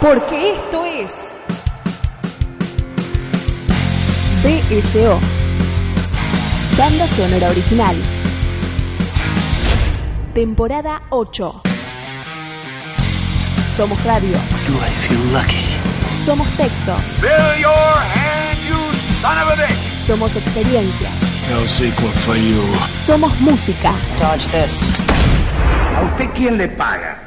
Porque esto es BSO, Banda Sonora Original, temporada 8. Somos radio, Do I feel lucky? somos textos, Fill your hand, you son of a bitch! somos experiencias, No sequel for you. somos música. Dodge this. ¿A usted quién le paga?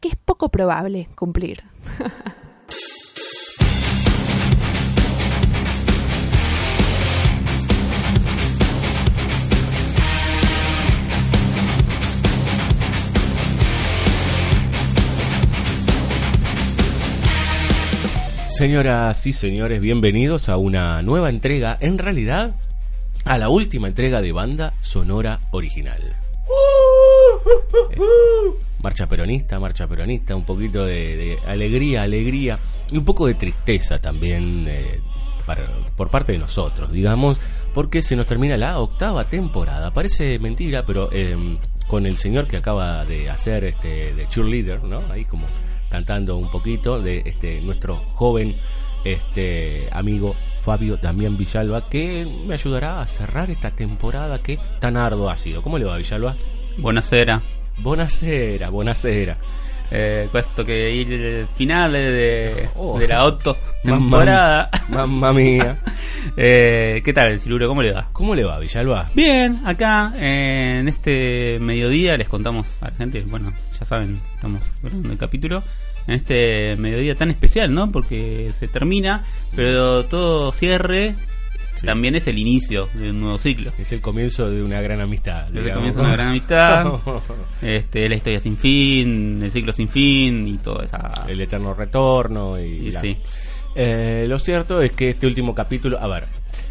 que es poco probable cumplir. Señoras y señores, bienvenidos a una nueva entrega, en realidad a la última entrega de banda sonora original. Eso. Marcha peronista, marcha peronista, un poquito de, alegría, alegría y un poco de tristeza también eh, por parte de nosotros, digamos, porque se nos termina la octava temporada. Parece mentira, pero eh, con el señor que acaba de hacer este de cheerleader, ¿no? Ahí como cantando un poquito de este nuestro joven este amigo Fabio Damián Villalba que me ayudará a cerrar esta temporada que tan ardua ha sido. ¿Cómo le va Villalba? Buonasera. Buonasera, buonasera. Eh, questo che è il finale de, Oh. della otto temporada. Mamma mía. Eh, ¿Qué tal, Siluro? ¿Cómo le va? ¿Cómo le va Villalba? Bien, acá eh, en este mediodía les contamos a la gente, bueno, ya saben, estamos grabando el capítulo, en este mediodía tan especial, ¿no? Porque se termina, pero todo cierre Sí. también es el inicio de un nuevo ciclo. Es el comienzo de una gran amistad. Desde digamos. comienza una gran amistad, este, la historia sin fin, el ciclo sin fin y toda esa... el eterno retorno y, Y la- sí. Eh, lo cierto es que este último capítulo, a ver,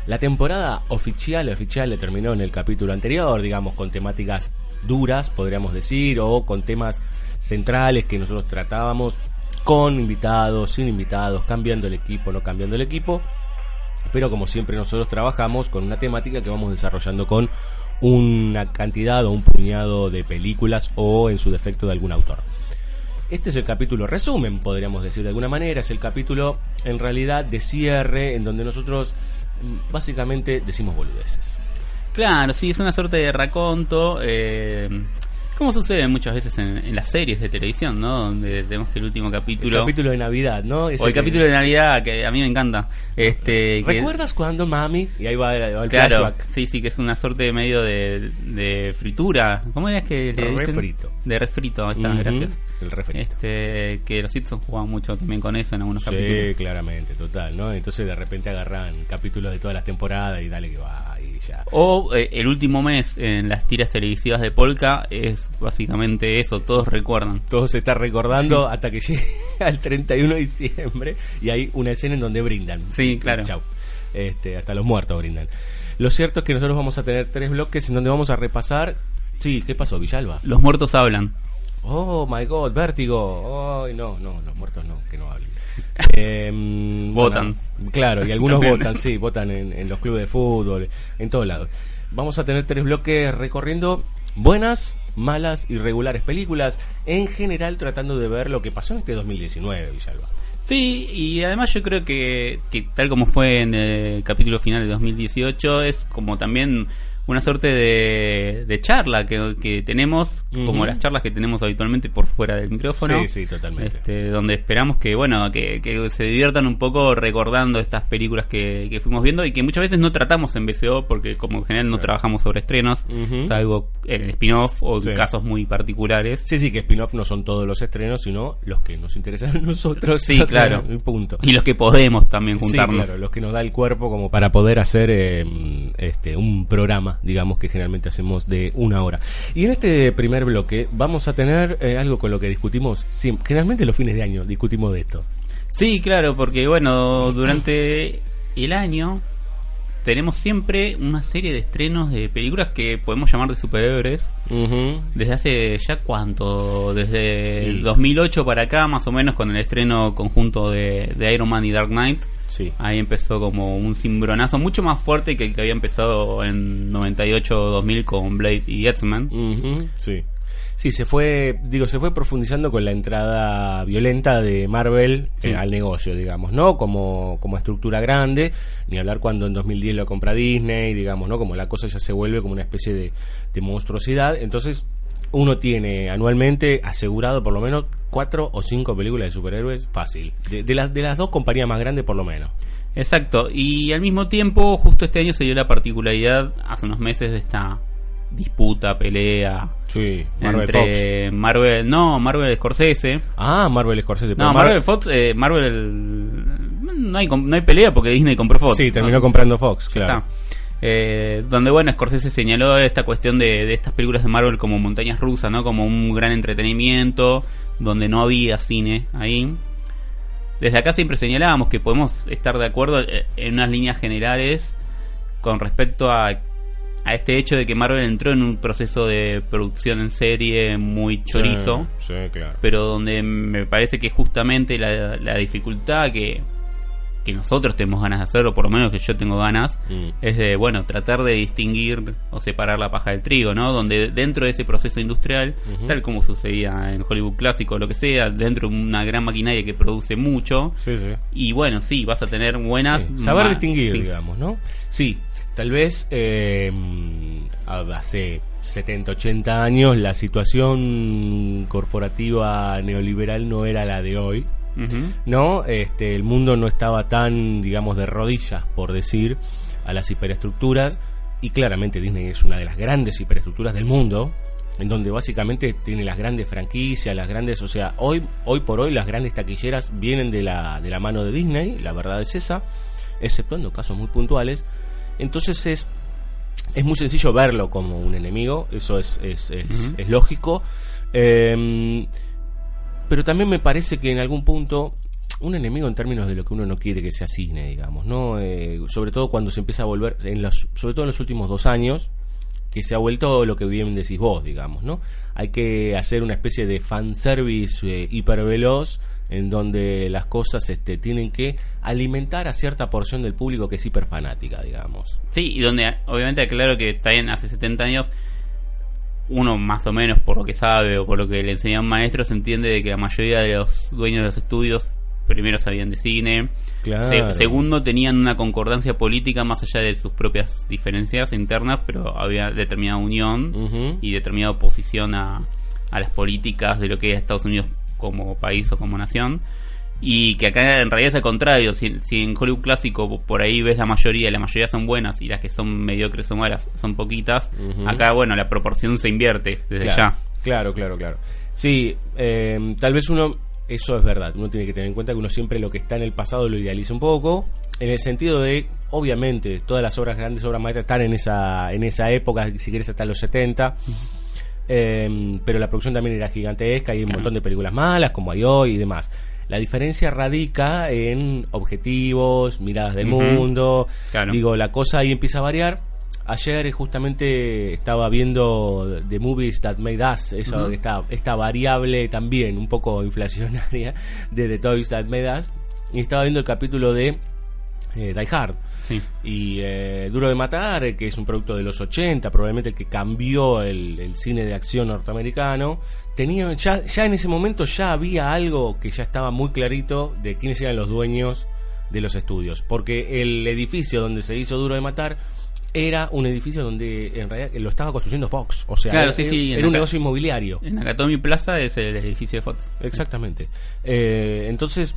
la temporada oficial, oficial le terminó en el capítulo anterior, digamos, con temáticas duras, podríamos decir, o con temas centrales que nosotros tratábamos, con invitados, sin invitados, cambiando el equipo, no cambiando el equipo. Pero como siempre nosotros trabajamos con una temática que vamos desarrollando con una cantidad o un puñado de películas o en su defecto de algún autor. Este es el capítulo resumen, podríamos decir de alguna manera. Es el capítulo en realidad de cierre en donde nosotros mm, básicamente decimos boludeces. Claro, sí, es una suerte de raconto, eh, como sucede muchas veces en, en las series de televisión, ¿no? Donde tenemos que el último El capítulo... capítulo de Navidad, ¿no? Ese o el que- capítulo de Navidad, que a mí me encanta. Este, que- ¿Recuerdas cuando mami? Y ahí va, va el Claro, flashback. sí, sí, que es una suerte de medio de, de fritura. ¿Cómo es que dicen? Refrito. De refrito, ahí está, gracias. El refrito. Este, que los Simpsons jugaban mucho también con eso en algunos Sí, capítulos. claramente, total, ¿no? Entonces de repente agarran capítulos de todas las temporadas y dale que va, y ya. O eh, el último mes en las tiras televisivas de Polka es básicamente eso, todos recuerdan. Todo se está recordando hasta que llegue al 31 de diciembre y hay una escena en donde brindan. Sí, claro. Chau. Este, hasta los muertos brindan. Lo cierto es que nosotros vamos a tener tres bloques en donde vamos a repasar. Sí, ¿qué pasó, Villalba? Los muertos hablan. Oh my god, vértigo. Ay, no, no, los muertos no, que no hablen. Em, Votan. bueno, claro, y algunos votan, sí, votan en, en los clubes de fútbol, en todos lados. Vamos a tener tres bloques recorriendo buenas, malas y regulares películas, en general tratando de ver lo que pasó en este 2019, Villalba. Sí, y además yo creo que, que tal como fue en el capítulo final de 2018, es como también una suerte de, de charla que, que tenemos, como las charlas que tenemos habitualmente por fuera del micrófono. Sí, sí, totalmente. Este, donde esperamos que, bueno, que, que se diviertan un poco recordando estas películas que, que fuimos viendo y que muchas veces no tratamos en BCO porque como en general no trabajamos sobre estrenos, Ujú. salvo en spin-off o en Sí. casos muy particulares. Sí, sí, que spin-off no son todos los estrenos, sino los que nos interesan a nosotros. Sí, claro. y punto. Y los que podemos también Sí, juntarnos. claro, los que nos da el cuerpo como para poder hacer eh, este un programa, digamos, que generalmente hacemos de una hora. Y en este primer bloque vamos a tener eh, algo con lo que discutimos, generalmente los fines de año discutimos de esto. Sí, claro, porque bueno, durante el año tenemos siempre una serie de estrenos de películas que podemos llamar de superhéroes. Desde hace ya cuánto, desde el 2008 para acá, más o menos, con el estreno conjunto de, de Iron Man y Dark Knight. Sí. Ahí empezó como un cimbronazo mucho más fuerte que el que había empezado en 98-2000 con Blade y X-Men. Ujú, Sí. Sí, se fue, digo, se fue profundizando con la entrada violenta de Marvel Sí. eh, al negocio, digamos, ¿no? Como, como estructura grande, ni hablar cuando en 2010 lo compra Disney, digamos, ¿no? Como la cosa ya se vuelve como una especie de, de monstruosidad. Entonces, uno tiene anualmente asegurado por lo menos cuatro o cinco películas de superhéroes fácil. De, de, las- de las dos compañías más grandes, por lo menos. Exacto, y al mismo tiempo, justo este año se dio la particularidad, hace unos meses, de esta disputa, pelea Sí, Marvel entre Marvel, no, Marvel Scorsese. Ah, Marvel Scorsese. No, Mar- Marvel Fox, eh, Marvel no hay no hay pelea porque Disney compró Fox. Sí, terminó ¿no? comprando Fox, claro. está. Eh, donde bueno Scorsese señaló esta cuestión de, de estas películas de Marvel como montañas rusas, ¿no? Como un gran entretenimiento donde no había cine ahí. Desde acá siempre señalábamos que podemos estar de acuerdo eh, en unas líneas generales con respecto a, a este hecho de que Marvel entró en un proceso de producción en serie muy chorizo Sí, sí, claro. pero donde me parece que justamente la, la dificultad que, que nosotros tenemos ganas de hacer, o por lo menos que yo tengo ganas, Mm. es de, bueno, tratar de distinguir o separar la paja del trigo, ¿no? Donde dentro de ese proceso industrial, tal como sucedía en Hollywood clásico o lo que sea, dentro de una gran maquinaria que produce mucho, Sí, sí. y bueno, sí, vas a tener buenas... Sí, saber distinguir, digamos, ¿no? Sí, tal vez eh, hace 70, 80 años la situación corporativa neoliberal no era la de hoy, ¿no? Este, el mundo no estaba tan, digamos, de rodillas, por decir, a las hiperestructuras, y claramente Disney es una de las grandes hiperestructuras del mundo, en donde básicamente tiene las grandes franquicias, las grandes, o sea, hoy, hoy por hoy las grandes taquilleras vienen de la, de la mano de Disney, la verdad es esa, exceptuando casos muy puntuales, entonces es es muy sencillo verlo como un enemigo, eso es, es, es, lógico. Eh, pero también me parece que en algún punto un enemigo en términos de lo que uno no quiere que sea cine, digamos, ¿no? Eh, sobre todo cuando se empieza a volver, en los, sobre todo en los últimos dos años, que se ha vuelto lo que bien decís vos, digamos, ¿no? Hay que hacer una especie de fanservice eh, hiperveloz en donde las cosas este, tienen que alimentar a cierta porción del público que es hiperfanática, digamos. Sí, y donde obviamente claro que está bien hace 70 años uno más o menos por lo que sabe o por lo que le enseñan maestros entiende de que la mayoría de los dueños de los estudios primero sabían de cine, Claro. Se- segundo tenían una concordancia política más allá de sus propias diferencias internas, pero había determinada unión y determinada oposición a, a las políticas de lo que es Estados Unidos como país o como nación. Y que acá en realidad es al contrario, si, si en Hollywood clásico por ahí ves la mayoría, la mayoría son buenas y las que son mediocres o malas son poquitas, acá bueno, la proporción se invierte desde claro, ya. Claro, claro, claro. Sí, eh, tal vez uno, eso es verdad, uno tiene que tener en cuenta que uno siempre lo que está en el pasado lo idealiza un poco, en el sentido de, obviamente, todas las obras, grandes obras maestras están en esa, en esa época, si quieres hasta los 70. eh, pero la producción también era gigantesca y hay un Claro. montón de películas malas como hay hoy y demás. La diferencia radica en objetivos, miradas del mundo. Claro. Digo, la cosa ahí empieza a variar. Ayer justamente estaba viendo The Movies That Made Us, Ujú. esta, esta variable también un poco inflacionaria de The Toys That Made Us. Y estaba viendo el capítulo de eh, Die Hard. Sí. Y eh, Duro de Matar, eh, que es un producto de los 80, probablemente el que cambió el, el cine de acción norteamericano, tenía ya, ya en ese momento ya había algo que ya estaba muy clarito de quiénes eran los dueños de los estudios. Porque el edificio donde se hizo Duro de Matar era un edificio donde en realidad lo estaba construyendo Fox. O sea, Claro, era, sí, sí, en era un negocio inmobiliario. En Nakatomi Plaza es el edificio de Fox. Exactamente. Eh, entonces,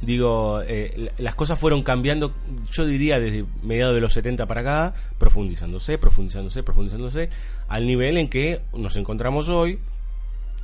digo, eh, la- las cosas fueron cambiando, yo diría, desde mediados de los 70 para acá, profundizándose, profundizándose, profundizándose, al nivel en que nos encontramos hoy,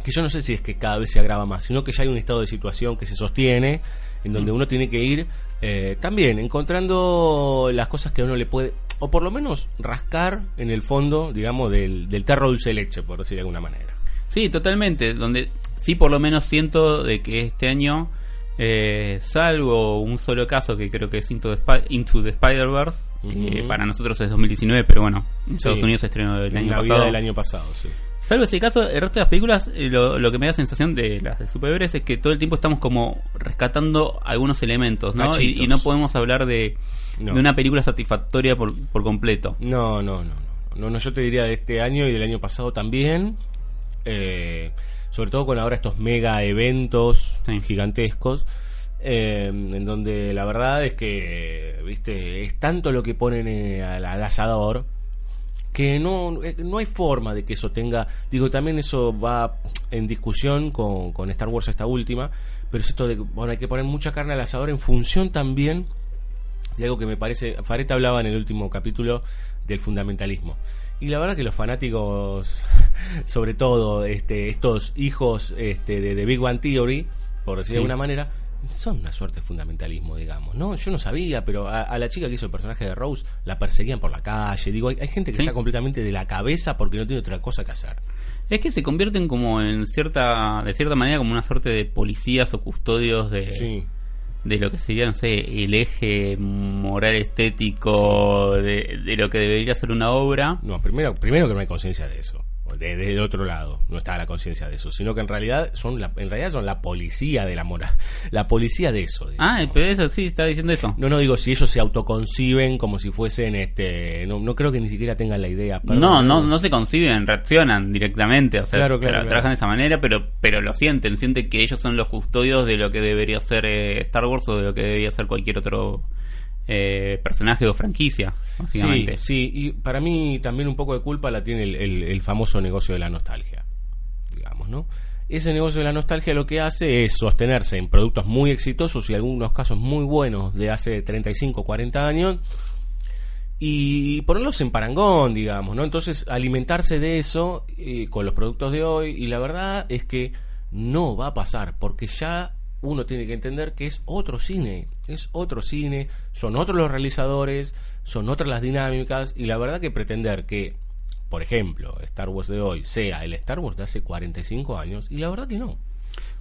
que yo no sé si es que cada vez se agrava más, sino que ya hay un estado de situación que se sostiene, en donde uno tiene que ir eh, también encontrando las cosas que a uno le puede, o por lo menos rascar en el fondo, digamos, del, del terro dulce leche, por decir de alguna manera. Sí, totalmente. Donde sí, por lo menos siento de que este año, eh, salvo un solo caso que creo que es Into the, Spi- Into the Spider-Verse, que para nosotros es 2019, pero bueno, en Estados Sí. Unidos se estrenó el año Navidad pasado. del año pasado, sí. Salvo ese caso, el resto de las películas, eh, lo, lo que me da sensación de las de superhéroes es que todo el tiempo estamos como rescatando algunos elementos, ¿no? Y, no podemos hablar de, No. de una película satisfactoria por, por completo. No, no, no, no, no, yo te diría de este año y del año pasado también, eh, sobre todo con ahora estos mega eventos Sí. gigantescos, eh, en donde la verdad es que, viste, es tanto lo que ponen eh, al, al asador que no, eh, no hay forma de que eso tenga, digo, también eso va en discusión con, con Star Wars esta última, pero es esto de, que, bueno, hay que poner mucha carne al asador en función también de algo que me parece, Fareta hablaba en el último capítulo del fundamentalismo. Y la verdad que los fanáticos, sobre todo este, estos hijos este, de, de Big One Theory, por decir de Sí. alguna manera, son una suerte de fundamentalismo, digamos, ¿no? Yo no sabía, pero a, a la chica que hizo el personaje de Rose la perseguían por la calle. Digo, hay, hay gente que Sí. está completamente de la cabeza porque no tiene otra cosa que hacer. Es que se convierten como en cierta, de cierta manera como una suerte de policías o custodios de, Sí. de lo que sería, no sé, el eje moral estético de, de lo que debería ser una obra. No, primero, primero que no hay conciencia de eso. De, del otro lado no está la conciencia de eso, sino que en realidad son la, en realidad son la policía de la moral, la policía de eso. digamos. Ah, pero eso sí, está diciendo eso. No, no digo si ellos se autoconciben como si fuesen, este, no, no creo que ni siquiera tengan la idea. perdón. No, no, no se conciben, reaccionan directamente, o sea, Claro, claro. trabajan de esa manera, pero, pero lo sienten, sienten que ellos son los custodios de lo que debería ser eh, Star Wars o de lo que debería ser cualquier otro eh, personaje o franquicia, Sí, básicamente. sí, y para mí también un poco de culpa la tiene el famoso negocio de la nostalgia, digamos, ¿no? Ese negocio de la nostalgia lo que hace es sostenerse en productos muy exitosos y algunos casos muy buenos de hace 35, 40 años y ponerlos en parangón, digamos, ¿no? Entonces alimentarse de eso eh, con los productos de hoy y la verdad es que no va a pasar porque ya uno tiene que entender que es otro cine, es otro cine, son otros los realizadores, son otras las dinámicas y la verdad que pretender que, por ejemplo, Star Wars de hoy sea el Star Wars de hace 45 años y la verdad que no.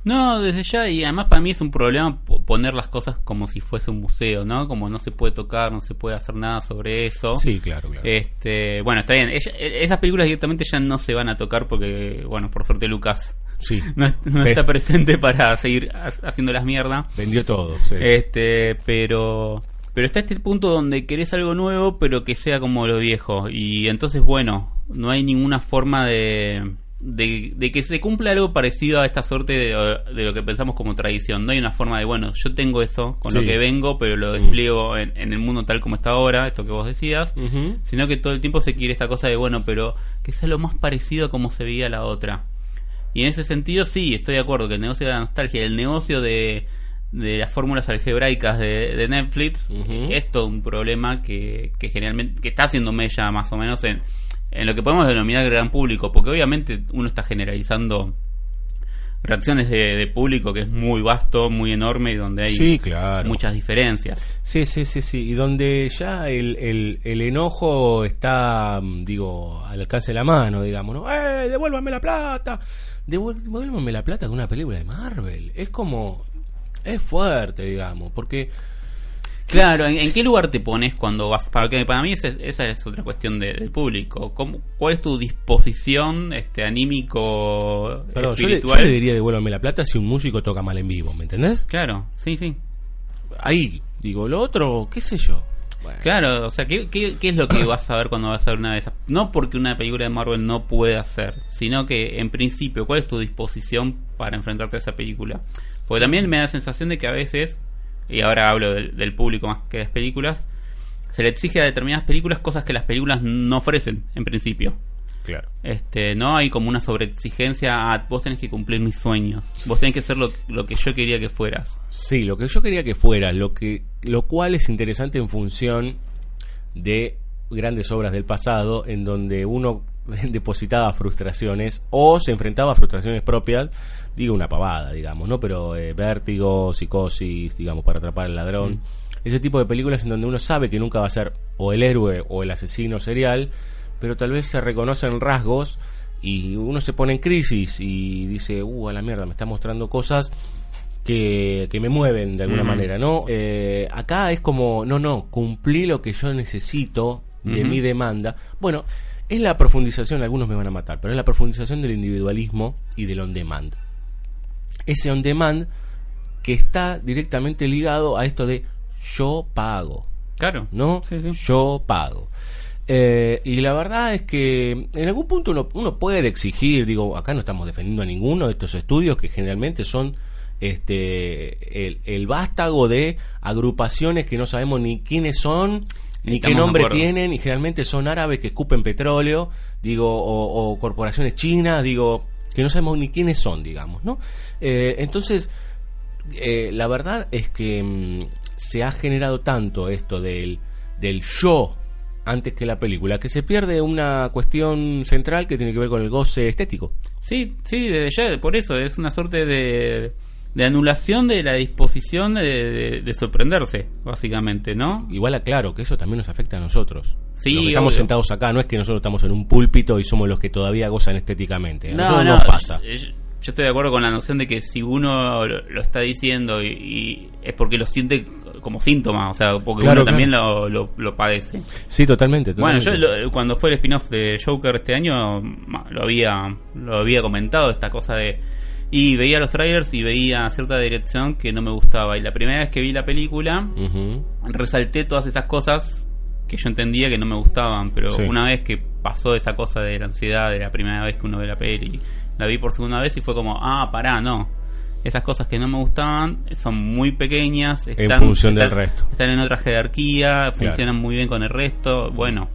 No, desde ya, y además para mí es un problema po- poner las cosas como si fuese un museo, ¿no? Como no se puede tocar, no se puede hacer nada sobre eso. Sí, claro, claro. Este, bueno, está bien. Ella- e- esas películas directamente ya no se van a tocar porque, bueno, por suerte Lucas sí, no, no está presente para seguir ha- haciendo las mierdas. vendió todo. sí. Este, pero pero está este punto donde querés algo nuevo, pero que sea como lo viejo. Y entonces, bueno, no hay ninguna forma de, de, de que se cumpla algo parecido a esta suerte de, de lo que pensamos como tradición. No hay una forma de, bueno, yo tengo eso con lo que vengo, pero lo Mm. despliego en, en el mundo tal como está ahora, esto que vos decías. Sino que todo el tiempo se quiere esta cosa de, bueno, pero que sea lo más parecido a como se veía la otra. Y en ese sentido, sí, estoy de acuerdo que el negocio de la nostalgia, el negocio de, de las fórmulas algebraicas de, de Netflix, es todo un problema que, que generalmente que está haciendo mella más o menos en, en lo que podemos denominar gran público, porque obviamente uno está generalizando reacciones de, de público que es muy vasto, muy enorme y donde hay Sí, claro. muchas diferencias. Sí, sí, sí, sí. Y donde ya el, el, el enojo está, mm, digo, al alcance de la mano, digamos, ¿no? ¡Eh, devuélvame la plata! Devuélvame la plata con una película de Marvel. Es como... Es fuerte, digamos, porque... Claro, ¿en, en qué lugar te pones cuando vas? Para, que, para mí esa, es- esa es otra cuestión de- del público. ¿Cómo- ¿Cuál es tu disposición este anímico, Perdón, yo le, yo espiritual? le diría devuélvame la plata si un músico toca mal en vivo, ¿me entendés? Claro, sí, sí. Ahí, digo, lo otro, qué sé yo. Bueno. Claro, o sea, ¿qué, qué, qué es lo que vas a ver cuando vas a ver una de esas? No porque una película de Marvel no puede hacer, sino que en principio, ¿cuál es tu disposición para enfrentarte a esa película? Porque también me da la sensación de que a veces, y ahora hablo del, del público más que de las películas, se le exige a determinadas películas cosas que las películas no ofrecen en principio. Claro. Este, no hay como una sobreexigencia a vos tenés que cumplir mis sueños, vos tenés que ser lo, lo que yo quería que fueras. Sí, lo que yo quería que fuera, lo que lo cual es interesante en función de grandes obras del pasado en donde uno depositaba frustraciones o se enfrentaba a frustraciones propias, digo una pavada, digamos, ¿no? Pero eh, vértigo, psicosis, digamos, para atrapar al ladrón. Ese tipo de películas en donde uno sabe que nunca va a ser o el héroe o el asesino serial, pero tal vez se reconocen rasgos y uno se pone en crisis y dice, uh, a la mierda, me está mostrando cosas que, que me mueven de alguna manera, ¿no? Eh, acá es como, no, no, cumplí lo que yo necesito de mi demanda. Bueno, es la profundización, algunos me van a matar, pero es la profundización del individualismo y del on demand. Ese on demand que está directamente ligado a esto de yo pago. Claro. ¿no? Sí, sí. Yo pago. Eh, y la verdad es que en algún punto uno, uno puede exigir, digo, acá no estamos defendiendo a ninguno de estos estudios que generalmente son este el, el vástago de agrupaciones que no sabemos ni quiénes son ni Estamos qué nombre tienen y generalmente son árabes que escupen petróleo, digo, o, o corporaciones chinas, digo, que no sabemos ni quiénes son, digamos, ¿no? Eh, entonces, eh, la verdad es que mm, se ha generado tanto esto del, del yo antes que la película que se pierde una cuestión central que tiene que ver con el goce estético. Sí, sí, desde ya, por eso es una suerte de, de anulación de la disposición de, de- de sorprenderse, básicamente, ¿no? Igual aclaro que eso también nos afecta a nosotros. Sí, Los que estamos obvio. sentados acá no es que nosotros estamos en un púlpito y somos los que todavía gozan estéticamente. A No, nosotros no, nos pasa. Yo, yo estoy de acuerdo con la noción de que si uno lo, lo está diciendo y, y es porque lo siente como síntoma, o sea, porque Claro, uno claro. también lo, lo, lo padece. Sí, totalmente. Bueno, yo totalmente. lo- cuando fue el spin-off de Joker este año lo había lo había comentado esta cosa de y veía los trailers y veía cierta dirección que no me gustaba y la primera vez que vi la película resalté todas esas cosas que yo entendía que no me gustaban, pero Sí. una vez que pasó esa cosa de la ansiedad de la primera vez que uno ve la peli, la vi por segunda vez y fue como, ah, pará, no. Esas cosas que no me gustaban son muy pequeñas, están, función del están- resto. Están en otra jerarquía, Claro. funcionan muy bien con el resto. Bueno,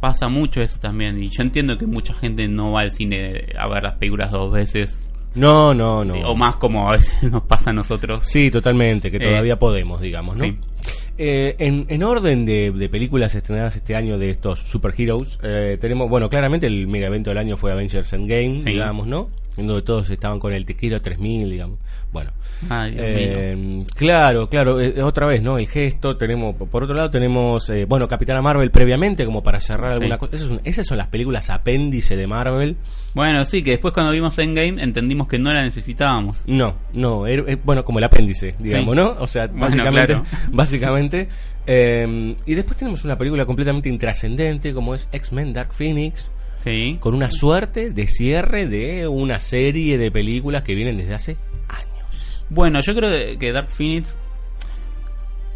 pasa mucho eso también. Y yo entiendo que mucha gente no va al cine a ver las películas dos veces, No, no, no. o más como a veces nos pasa a nosotros. Sí, totalmente, que Eh, todavía podemos, digamos, ¿no? sí. Eh, en, en orden de, de películas estrenadas este año de estos superheroes, eh, tenemos, bueno, claramente el mega evento del año fue Avengers Endgame, Sí. digamos, ¿no? En donde todos estaban con el Tequila 3000, digamos. Bueno, Ay, mío. eh, claro, claro, eh, otra vez, ¿no? El gesto, tenemos, por otro lado tenemos, eh, bueno, Capitana Marvel previamente, como para cerrar alguna cosa. Esas son, esas son las películas apéndice de Marvel. Bueno, sí, que después cuando vimos Endgame entendimos que no la necesitábamos. No, no, era- eh, bueno, como el apéndice, digamos, Sí. ¿no? O sea, Bueno, básicamente, claro. básicamente. eh, y después tenemos una película completamente intrascendente como es X-Men Dark Phoenix, Sí. con una suerte de cierre de una serie de películas que vienen desde hace años. Bueno, yo creo que Dark Phoenix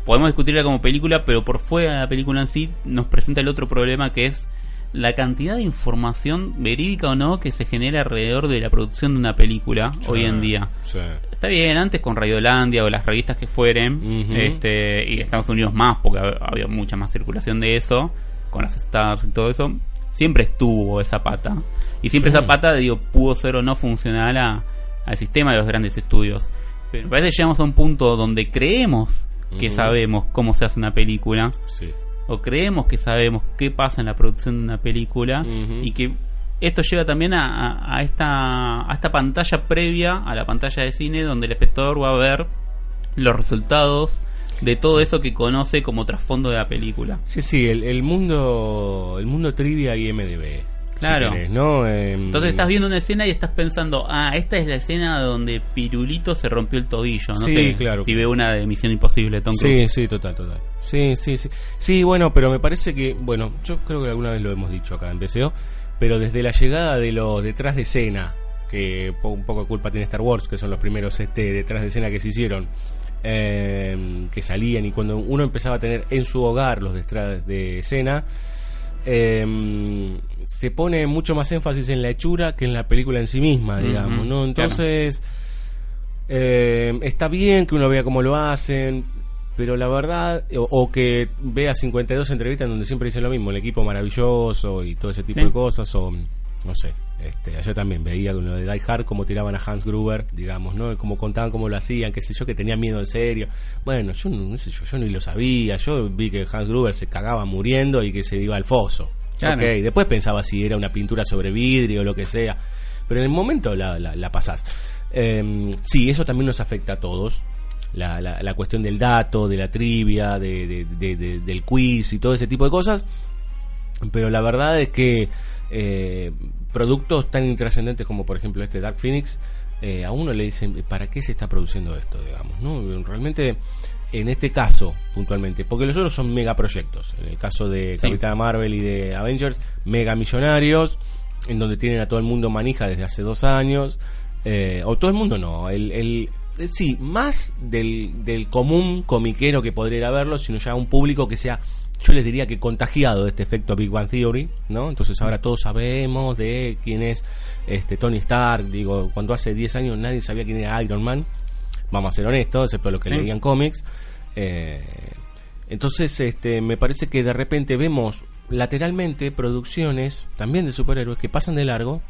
podemos discutirla como película, pero por fuera de la película en sí nos presenta el otro problema que es la cantidad de información verídica o no que se genera alrededor de la producción de una película hoy en día. Sí. Está bien, antes con Radiolandia o las revistas que fueren, este, y Estados Unidos más, porque hab- había mucha más circulación de eso, con las stars y todo eso, siempre estuvo esa pata. Y siempre Sí. esa pata, digo, pudo ser o no funcional a- al sistema de los grandes estudios. Pero me parece que llegamos a un punto donde creemos que sabemos cómo se hace una película, Sí. o creemos que sabemos qué pasa en la producción de una película, y que esto llega también a esta, a esta pantalla previa a la pantalla de cine donde el espectador va a ver los resultados de todo eso que conoce como trasfondo de la película. Sí, sí, el, el mundo el mundo trivia y MDB. si Claro. querés, ¿no? Em, Entonces estás viendo una escena y estás pensando, ah, esta es la escena donde Pirulito se rompió el tobillo. No Sí, sé claro. si ve una de Misión Imposible, Tom Sí, Cruise. sí, total, total. Sí, sí, sí. Sí, bueno, pero me parece que, bueno, yo creo que alguna vez lo hemos dicho acá en BCO, pero desde la llegada de los detrás de escena, que un poco de culpa tiene Star Wars, que son los primeros este detrás de escena que se hicieron, eh, que salían y cuando uno empezaba a tener en su hogar los detrás de escena, eh, se pone mucho más énfasis en la hechura que en la película en sí misma, digamos, ¿no? claro. Entonces, eh, está bien que uno vea cómo lo hacen, pero la verdad, o, o que vea 52 entrevistas en donde siempre dicen lo mismo, el equipo maravilloso y todo ese tipo Sí. de cosas, o no sé. Este, ayer también veía con lo de Die Hard cómo tiraban a Hans Gruber, digamos, ¿no? Cómo contaban cómo lo hacían, qué sé yo, que tenían miedo en serio. Bueno, yo no, no sé, yo, yo ni lo sabía. Yo vi que Hans Gruber se cagaba muriendo y que se iba al foso. Claro. Ok, después pensaba si era una pintura sobre vidrio o lo que sea. Pero en el momento la, la, la pasás. Eh, sí, eso también nos afecta a todos. La, la, la cuestión del dato, de la trivia, de, de- de- de- del quiz y todo ese tipo de cosas. Pero la verdad es que eh, productos tan intrascendentes como por ejemplo este Dark Phoenix, eh, a uno le dicen, ¿para qué se está produciendo esto? digamos ¿no? Realmente, en este caso, puntualmente, porque los otros son megaproyectos. En el caso de Sí. Capitana Marvel y de Avengers, mega millonarios, en donde tienen a todo el mundo manija desde hace dos años. eh, o todo el mundo no, el, el- eh, sí, más del, del común comiquero que podría haberlo, sino ya un público que sea yo les diría que contagiado de este efecto Big Bang Theory, ¿no? Entonces ahora todos sabemos de quién es este Tony Stark, digo, cuando hace 10 años nadie sabía quién era Iron Man, vamos a ser honestos, excepto los que Sí. leían cómics. Eh, entonces, este, me parece que de repente vemos lateralmente producciones también de superhéroes que pasan de largo,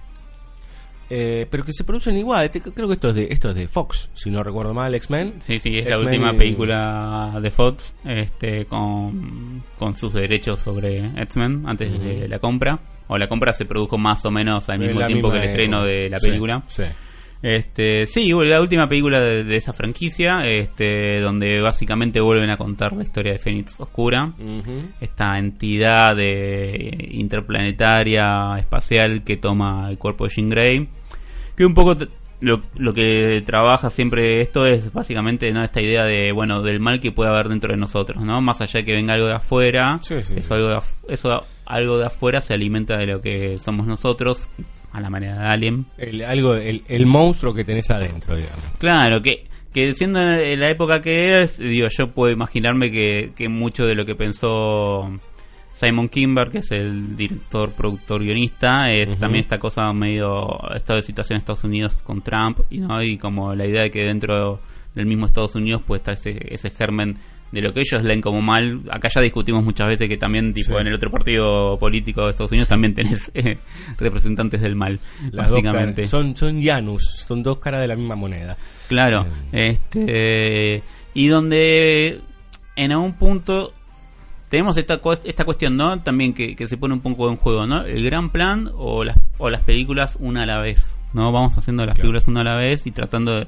eh, pero que se producen igual. Este, creo que esto es de esto es de Fox, si no recuerdo mal, X-Men. Sí, sí, es la última y- película de Fox este, con, con sus derechos sobre X-Men antes de la compra. O la compra se produjo más o menos al mismo la tiempo que el estreno época. de la Sí, película. sí. Este, sí, la última película de, de esa franquicia, este, donde básicamente vuelven a contar la historia de Fénix Oscura. Esta entidad de interplanetaria espacial que toma el cuerpo de Jean Grey. Que un poco lo, lo que trabaja siempre esto es básicamente no esta idea de bueno del mal que puede haber dentro de nosotros, ¿no? Más allá de que venga algo de afuera, Sí, sí, eso sí. algo de, af- eso algo de afuera se alimenta de lo que somos nosotros a la manera de Alien. El, algo, el, el monstruo que tenés adentro, digamos. Claro, que, que siendo en la época que es, digo, yo puedo imaginarme que, que mucho de lo que pensó Simon Kimber, que es el director, productor, guionista, es también esta cosa medio estado de situación en Estados Unidos con Trump, y no y como la idea de que dentro del mismo Estados Unidos puede estar ese, ese germen de lo que ellos leen como mal. Acá ya discutimos muchas veces que también, tipo, Sí. en el otro partido político de Estados Unidos también tenés eh, representantes del mal, Las básicamente. son, son Janus, son dos caras de la misma moneda. Claro, este y donde en algún punto tenemos esta esta cuestión, ¿no? También que, que se pone un poco en juego, ¿no? El gran plan o las o las películas una a la vez, ¿no? Vamos haciendo las Claro. películas una a la vez y tratando de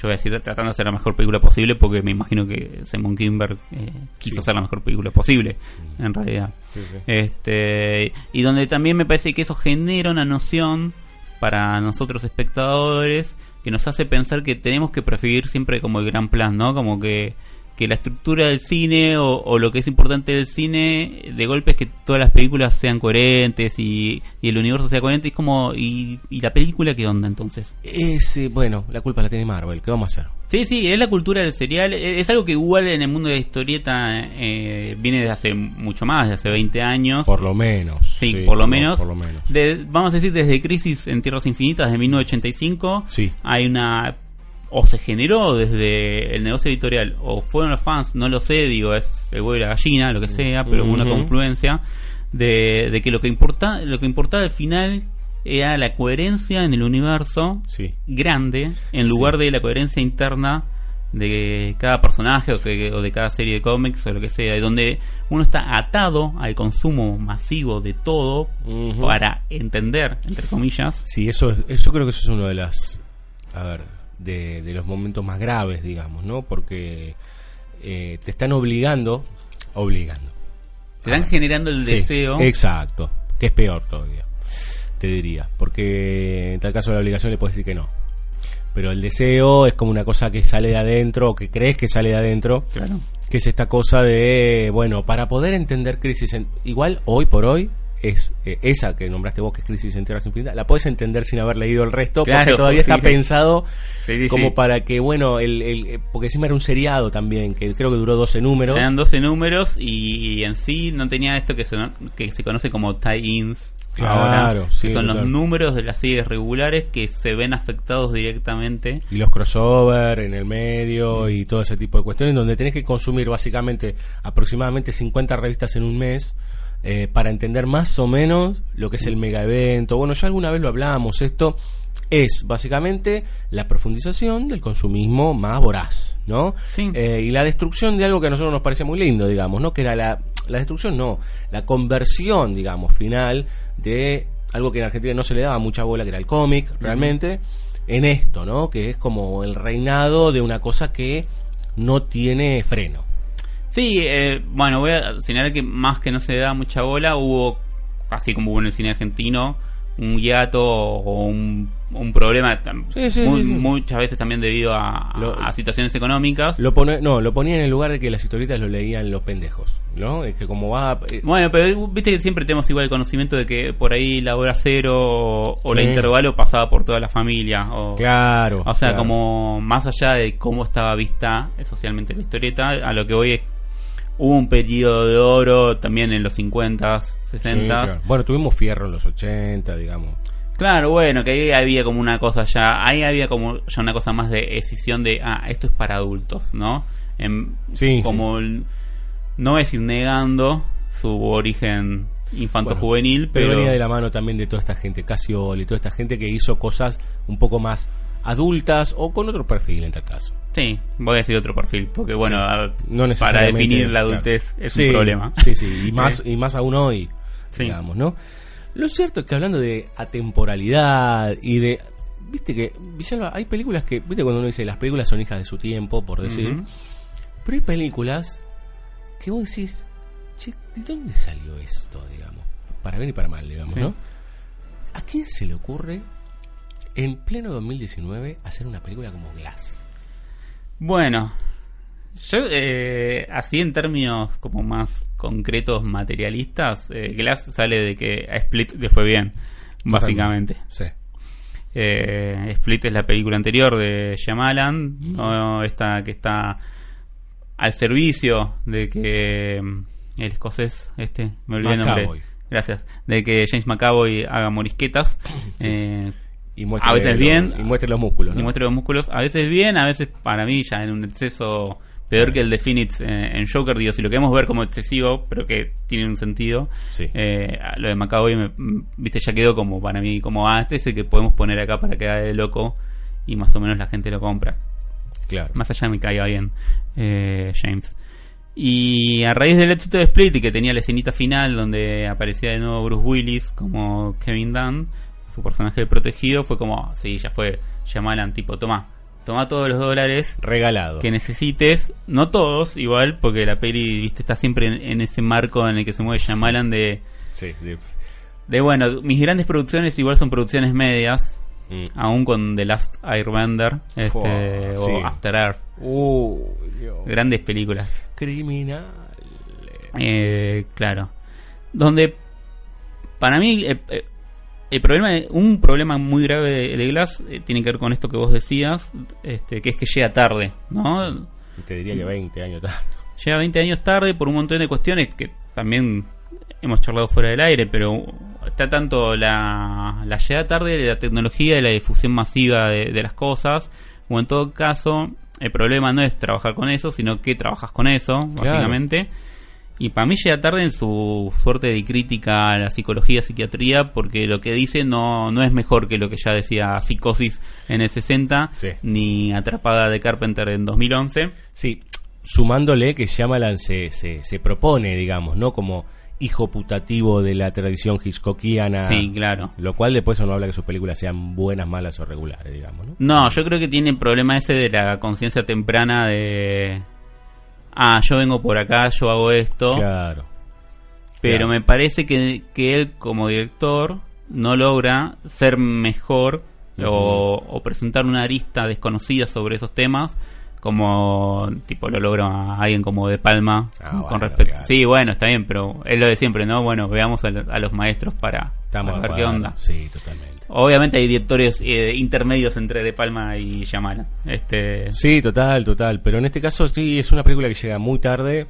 yo voy a decir tratando de hacer la mejor película posible porque me imagino que Simon Kinberg eh, quiso Sí. hacer la mejor película posible en realidad. Sí, sí. Este, y donde también me parece que eso genera una noción para nosotros espectadores que nos hace pensar que tenemos que preferir siempre como el gran plan, ¿no? Como que, que la estructura del cine o, o lo que es importante del cine de golpe es que todas las películas sean coherentes y, y el universo sea coherente. Es como, ¿y, y la película qué onda entonces? Ese, bueno, la culpa la tiene Marvel, ¿qué vamos a hacer? Sí, sí, es la cultura del serial. Es es algo que igual en el mundo de la historieta eh, viene desde hace mucho más, desde hace 20 años. Por lo menos. Sí, por lo menos. Por lo menos. De- vamos a decir desde Crisis en Tierras Infinitas de 1985. Sí. Hay una. O se generó desde el negocio editorial, o fueron los fans, no lo sé, digo, es el huevo y la gallina, lo que sea, pero hubo una confluencia de, de que lo que importa, lo que importaba al final era la coherencia en el universo Sí. grande, en Sí. lugar de la coherencia interna de cada personaje o, que- o de cada serie de cómics o lo que sea, y donde uno está atado al consumo masivo de todo para entender, entre comillas. Sí, eso, es- yo creo que eso es uno de las, a ver, de, de los momentos más graves, digamos, ¿no? Porque eh, te están obligando, obligando. Te están generando el Sí, deseo. Exacto, que es peor todavía, te diría, porque en tal caso la obligación le puedes decir que no. Pero el deseo es como una cosa que sale de adentro, o que crees que sale de adentro, Claro. que es esta cosa de, bueno, para poder entender Crisis, en, igual hoy por hoy, es eh, esa que nombraste vos, que es Crisis en Tierras Infinitas, la puedes entender sin haber leído el resto, porque Claro, todavía sí. está pensado Sí, sí, como para que, bueno, el, el- eh, porque encima era un seriado también, que creo que duró 12 números. Eran 12 números y, en sí no tenía esto que se, que se conoce como tie-ins Claro, ahora, sí, que son los números de las series regulares que se ven afectados directamente. y los crossover en el medio y todo ese tipo de cuestiones donde tenés que consumir básicamente aproximadamente 50 revistas en un mes eh, para entender más o menos lo que es el mega evento. Bueno, ya alguna vez lo hablamos, esto es básicamente la profundización del consumismo más voraz, ¿no? Sí. Eh, y la destrucción de algo que a nosotros nos parecía muy lindo, digamos, ¿no? Que era la, la destrucción, no, la conversión, digamos, final de algo que en Argentina no se le daba mucha bola, que era el cómic, realmente, en esto, ¿no? Que es como el reinado de una cosa que no tiene freno. Sí, eh, bueno, voy a señalar que más que no se da mucha bola, hubo, así como hubo en el cine argentino, un hiato o un, un problema, Sí, sí, muy- sí, muchas veces también debido a, a- Lo- a situaciones económicas. Lo pone, no, lo ponía en el lugar de que las historietas lo leían los pendejos, ¿no? Es que como va... eh, Bueno, pero viste que siempre tenemos igual el conocimiento de que por ahí la hora cero o, la intervalo pasaba por toda la familia. O, claro. o sea, claro. como más allá de cómo estaba vista eh, socialmente la historieta, a lo que voy es, hubo un periodo de oro también en los 50s, 60s. Sí, claro. Bueno, tuvimos Fierro en los 80, digamos. Claro, bueno, que ahí había como una cosa ya, ahí había como ya una cosa más de escisión de, ah, esto es para adultos, ¿no? En- Sí, como el- no es ir negando su origen infanto-juvenil, Pero, pero... venía de la mano también de toda esta gente, Casioli, toda esta gente que hizo cosas un poco más adultas o con otro perfil en tal caso. Sí, voy a decir otro perfil, porque bueno, Sí. a- No para definir la claro. adultez es Sí, un problema. Sí, sí, y más, y más aún hoy, Sí. digamos, ¿no? Lo cierto es que hablando de atemporalidad y de... Viste que, Villalba, hay películas que, viste cuando uno dice las películas son hijas de su tiempo, por decir, pero hay películas que vos decís, che, ¿de dónde salió esto, digamos? Para bien y para mal, digamos, Sí. ¿no? ¿A quién se le ocurre en pleno 2019 hacer una película como Glass? Bueno, yo eh, así en términos como más concretos materialistas, eh, Glass sale de que a Split le fue bien, básicamente. Sí. Eh, Split es la película anterior de Shyamalan, no esta que está al servicio de que mm, el escocés, este, me olvidé el nombre. Gracias. De que James McAvoy haga morisquetas. Eh, Y muestre A veces los- bien. Y muestre los músculos, y ¿no? muestra los músculos. A veces bien, a veces para mí ya en un exceso peor que el de Phoenix eh, en Joker. Digo, si lo queremos ver como excesivo, pero que tiene un sentido. Sí. eh, lo de Macaboy, me, mm, viste, ya quedó como para mí, como, ah, este es el que podemos poner acá para que haga de loco. Y más o menos la gente lo compra. Claro. Más allá de me caiga bien eh, James. Y a raíz del éxito de Split y que tenía la escenita final donde aparecía de nuevo Bruce Willis como Kevin Dunn, su personaje protegido, fue como, sí, ya fue, llamalan tipo, toma, toma todos los dólares Regalado. que necesites, no todos igual, porque la peli, viste, está siempre en, en ese marco en el que se mueve Shyamalan de, Sí, de- de, bueno, mis grandes producciones igual son producciones medias, mm. aún con The Last Airbender, este, o sí. After Earth, Uh, Dios. grandes películas. Criminal. Eh, claro. Donde, para mí, eh, eh, el problema, de- un problema muy grave de, de Glass eh, tiene que ver con esto que vos decías, este, que es que llega tarde, ¿no? Te diría que 20 años tarde. Llega 20 años tarde por un montón de cuestiones que también hemos charlado fuera del aire, pero está tanto la, la llegada tarde de la tecnología y la difusión masiva de, de las cosas, o en todo caso, el problema no es trabajar con eso, sino que trabajas con eso, básicamente. Y para mí llega tarde en su suerte de crítica a la psicología, psiquiatría, porque lo que dice no, no es mejor que lo que ya decía Psicosis en el 60, Sí. ni Atrapada de Carpenter en 2011. Sí, sumándole que Shyamalan se, se, se propone, digamos, ¿no? Como hijo putativo de la tradición hitchcockiana. Sí, claro. Lo cual después no habla que sus películas sean buenas, malas o regulares, digamos, ¿no? No, yo creo que tiene el problema ese de la conciencia temprana de... Ah, yo vengo por acá, yo hago esto. Claro. pero claro. me parece que, que él como director no logra ser mejor o, o presentar una arista desconocida sobre esos temas como tipo lo logra alguien como De Palma Ah, con bueno, respecto. claro. Sí, bueno, está bien, pero es lo de siempre, ¿no? Bueno, veamos a, lo- a los maestros para, para ver qué onda. Sí, totalmente. Obviamente hay directores eh, intermedios entre De Palma y Shyamalan. Este, Sí, total, total. Pero en este caso sí es una película que llega muy tarde.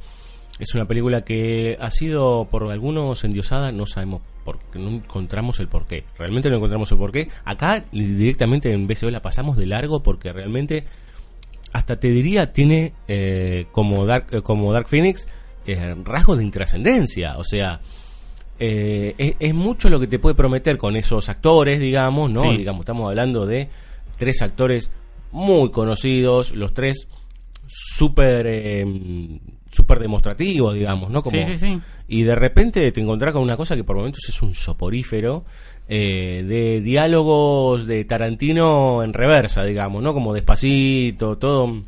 Es una película que ha sido por algunos endiosada, no sabemos porque no encontramos el porqué. Realmente no encontramos el porqué. Acá directamente en BCO la pasamos de largo porque realmente hasta te diría tiene eh, como Dark eh, como Dark Phoenix eh, rasgos de intrascendencia, o sea, eh, es, es mucho lo que te puede prometer con esos actores, digamos, ¿no? Sí. Digamos, estamos hablando de tres actores muy conocidos, los tres súper eh, súper demostrativos, digamos, ¿no? Como, Sí, sí, sí. Y de repente te encontrás con una cosa que por momentos es un soporífero eh, de diálogos de Tarantino en reversa, digamos, ¿no? Como despacito, todo.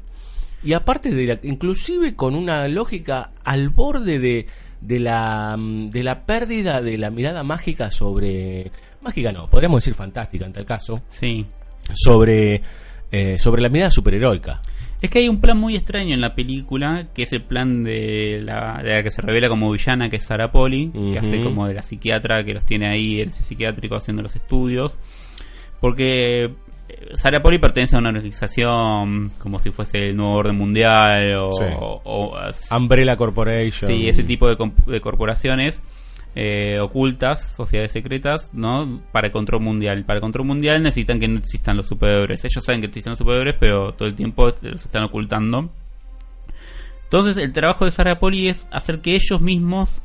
Y aparte de la, inclusive con una lógica al borde de, de la mm, de la pérdida de la mirada mágica sobre mágica no, podríamos decir fantástica en tal caso, Sí. sobre eh, sobre la mirada superheroica. Es que hay un plan muy extraño en la película, que es el plan de la, de la que se revela como villana, que es Sarah Polly, Ujú. que hace como de la psiquiatra que los tiene ahí en ese psiquiátrico haciendo los estudios. Porque eh, Sarah Polly pertenece a una organización como si fuese el nuevo orden mundial o, Sí. o- o- Umbrella Corporation. sí, ese tipo de, corporaciones eh, ocultas, sociedades secretas, ¿no? Para el control mundial. Para el control mundial necesitan que no existan los superhéroes. Ellos saben que existen los superhéroes, pero todo el tiempo los están ocultando. Entonces, el trabajo de Sarah Poli es hacer que ellos mismos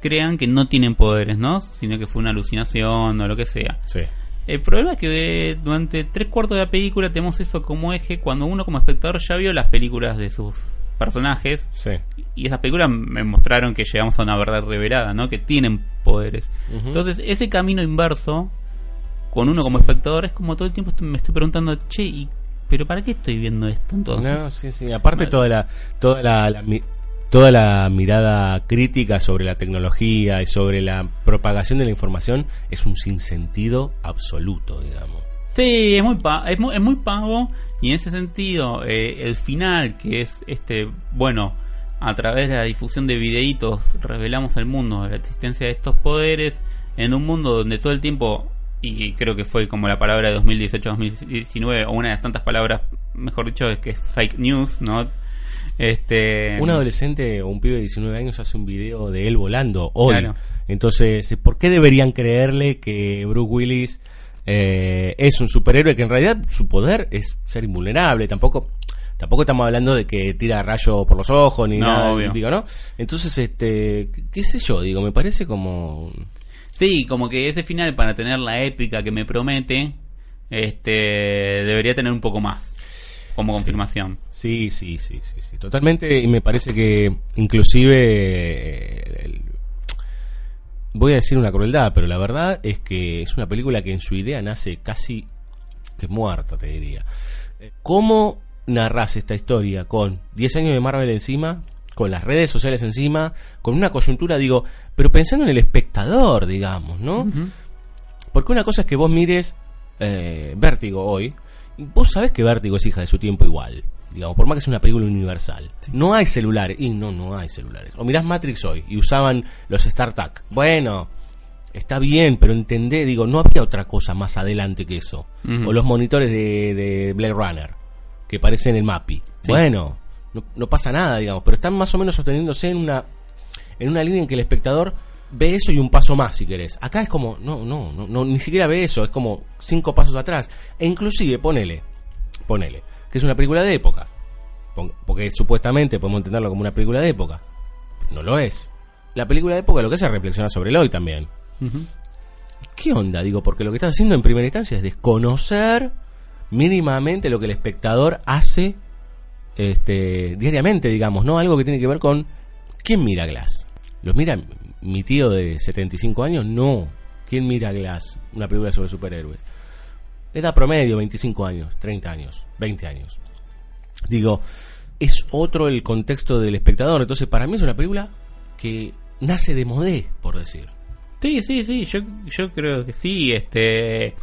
crean que no tienen poderes, ¿no? Sino que fue una alucinación o lo que sea. Sí. El problema es que eh, durante tres cuartos de la película tenemos eso como eje cuando uno como espectador ya vio las películas de sus personajes Sí. y esas películas me mostraron que llegamos a una verdad revelada, ¿no? Que tienen poderes. Entonces, ese camino inverso, con uno como espectador, es como todo el tiempo me estoy preguntando, che, ¿y, ¿pero para qué estoy viendo esto entonces? No, sí, sí. Aparte toda la toda la, la mi- toda la mirada crítica sobre la tecnología y sobre la propagación de la información es un sinsentido absoluto, digamos. Sí, es muy, es muy, es muy pago y en ese sentido eh, el final que es este, bueno, a través de la difusión de videitos revelamos al mundo la existencia de estos poderes en un mundo donde todo el tiempo, y creo que fue como la palabra de 2018-2019 o una de las tantas palabras, mejor dicho, es que es fake news, ¿no? Este, Un adolescente o un pibe de 19 años hace un video de él volando hoy. Claro. Entonces, ¿por qué deberían creerle que Bruce Willis eh, es un superhéroe que en realidad su poder es ser invulnerable? Tampoco tampoco estamos hablando de que tira rayo por los ojos ni No, nada, obvio. digo, ¿no? Entonces, este, qué- qué sé yo, digo, me parece como Sí, como que ese final para tener la épica que me promete, este debería tener un poco más como confirmación. Sí, sí, sí, sí, sí, totalmente. Y me parece que inclusive eh, el- voy a decir una crueldad, pero la verdad es que es una película que en su idea nace casi que muerta, te diría. Eh, ¿Cómo narras esta historia con 10 años de Marvel encima, con las redes sociales encima, con una coyuntura, digo, pero pensando en el espectador, digamos, ¿no? Porque una cosa es que vos mires eh, Vértigo hoy, vos sabés que Vértigo es hija de su tiempo igual, digamos, por más que sea una película universal. No hay celulares, y no, no hay celulares. O mirás Matrix hoy, y usaban los StarTAC. Bueno, está bien, pero entendé, digo, no había otra cosa más adelante que eso. O los monitores de, de Blade Runner, que parecen el MAPI. Bueno, no, no pasa nada, digamos, pero están más o menos sosteniéndose en una en una línea en que el espectador ve eso y un paso más, si querés. Acá es como, no, no, no, no, ni siquiera ve eso, es como cinco pasos atrás. E inclusive, ponele, ponele, que es una película de época. Porque supuestamente podemos entenderlo como una película de época. No lo es. La película de época lo que hace es reflexionar sobre el hoy también. ¿Qué onda? Digo, porque lo que estás haciendo en primera instancia es desconocer mínimamente lo que el espectador hace este, diariamente, digamos, ¿no? Algo que tiene que ver con ¿quién mira Glass? ¿Los mira mi tío de 75 años? No. ¿Quién mira Glass? Una película sobre superhéroes. Edad promedio, 25 años, 30 años, 20 años. Digo, es otro el contexto del espectador. Entonces, para mí es una película que nace de modé, por decir. Sí, sí, sí, yo, yo creo que sí. Este,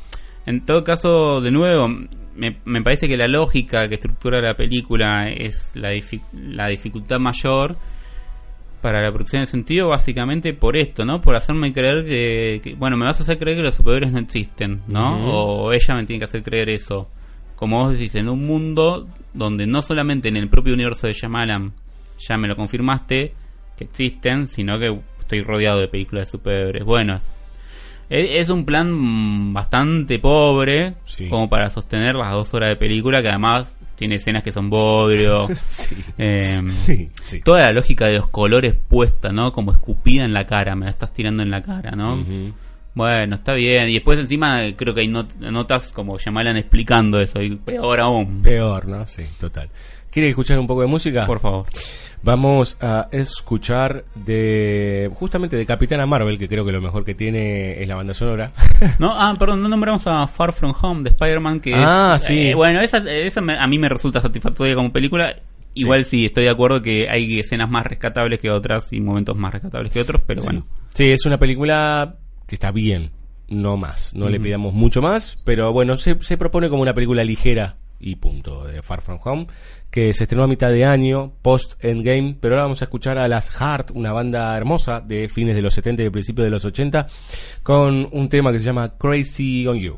en todo caso, de nuevo, me, me parece que la lógica que estructura la película es la, la dificultad mayor para la producción de sentido, básicamente por esto, ¿no? Por hacerme creer que, que- bueno, me vas a hacer creer que los superhéroes no existen, ¿no? O ella me tiene que hacer creer eso. Como vos decís, en un mundo donde no solamente en el propio universo de Shyamalan ya me lo confirmaste que existen, sino que estoy rodeado de películas de superhéroes. Bueno, Es, es un plan bastante pobre Sí. como para sostener las dos horas de película que además tiene escenas que son bodrio. Sí. eh, Sí, sí. Toda la lógica de los colores puesta, ¿no? Como escupida en la cara, me la estás tirando en la cara, ¿no? Bueno, está bien. Y después encima creo que hay not- notas como Yamalan explicando eso, y peor aún. Peor, ¿no? Sí, total. ¿Quiere escuchar un poco de música? Por favor. Vamos a escuchar de justamente de Capitana Marvel, que creo que lo mejor que tiene es la banda sonora. No, ah, perdón, no nombramos a Far From Home de Spider-Man que Ah, es- sí. eh, bueno, esa, esa me- a mí me resulta satisfactoria como película. Igual sí. estoy de acuerdo que hay escenas más rescatables que otras y momentos más rescatables que otros, pero bueno. Sí, es una película que está bien, no más. No le pidamos mucho más, pero bueno, se, se propone como una película ligera y punto, de Far From Home, que se estrenó a mitad de año, post Endgame, pero ahora vamos a escuchar a las Heart, una banda hermosa de fines de los 70 y principios de los 80, con un tema que se llama Crazy on You.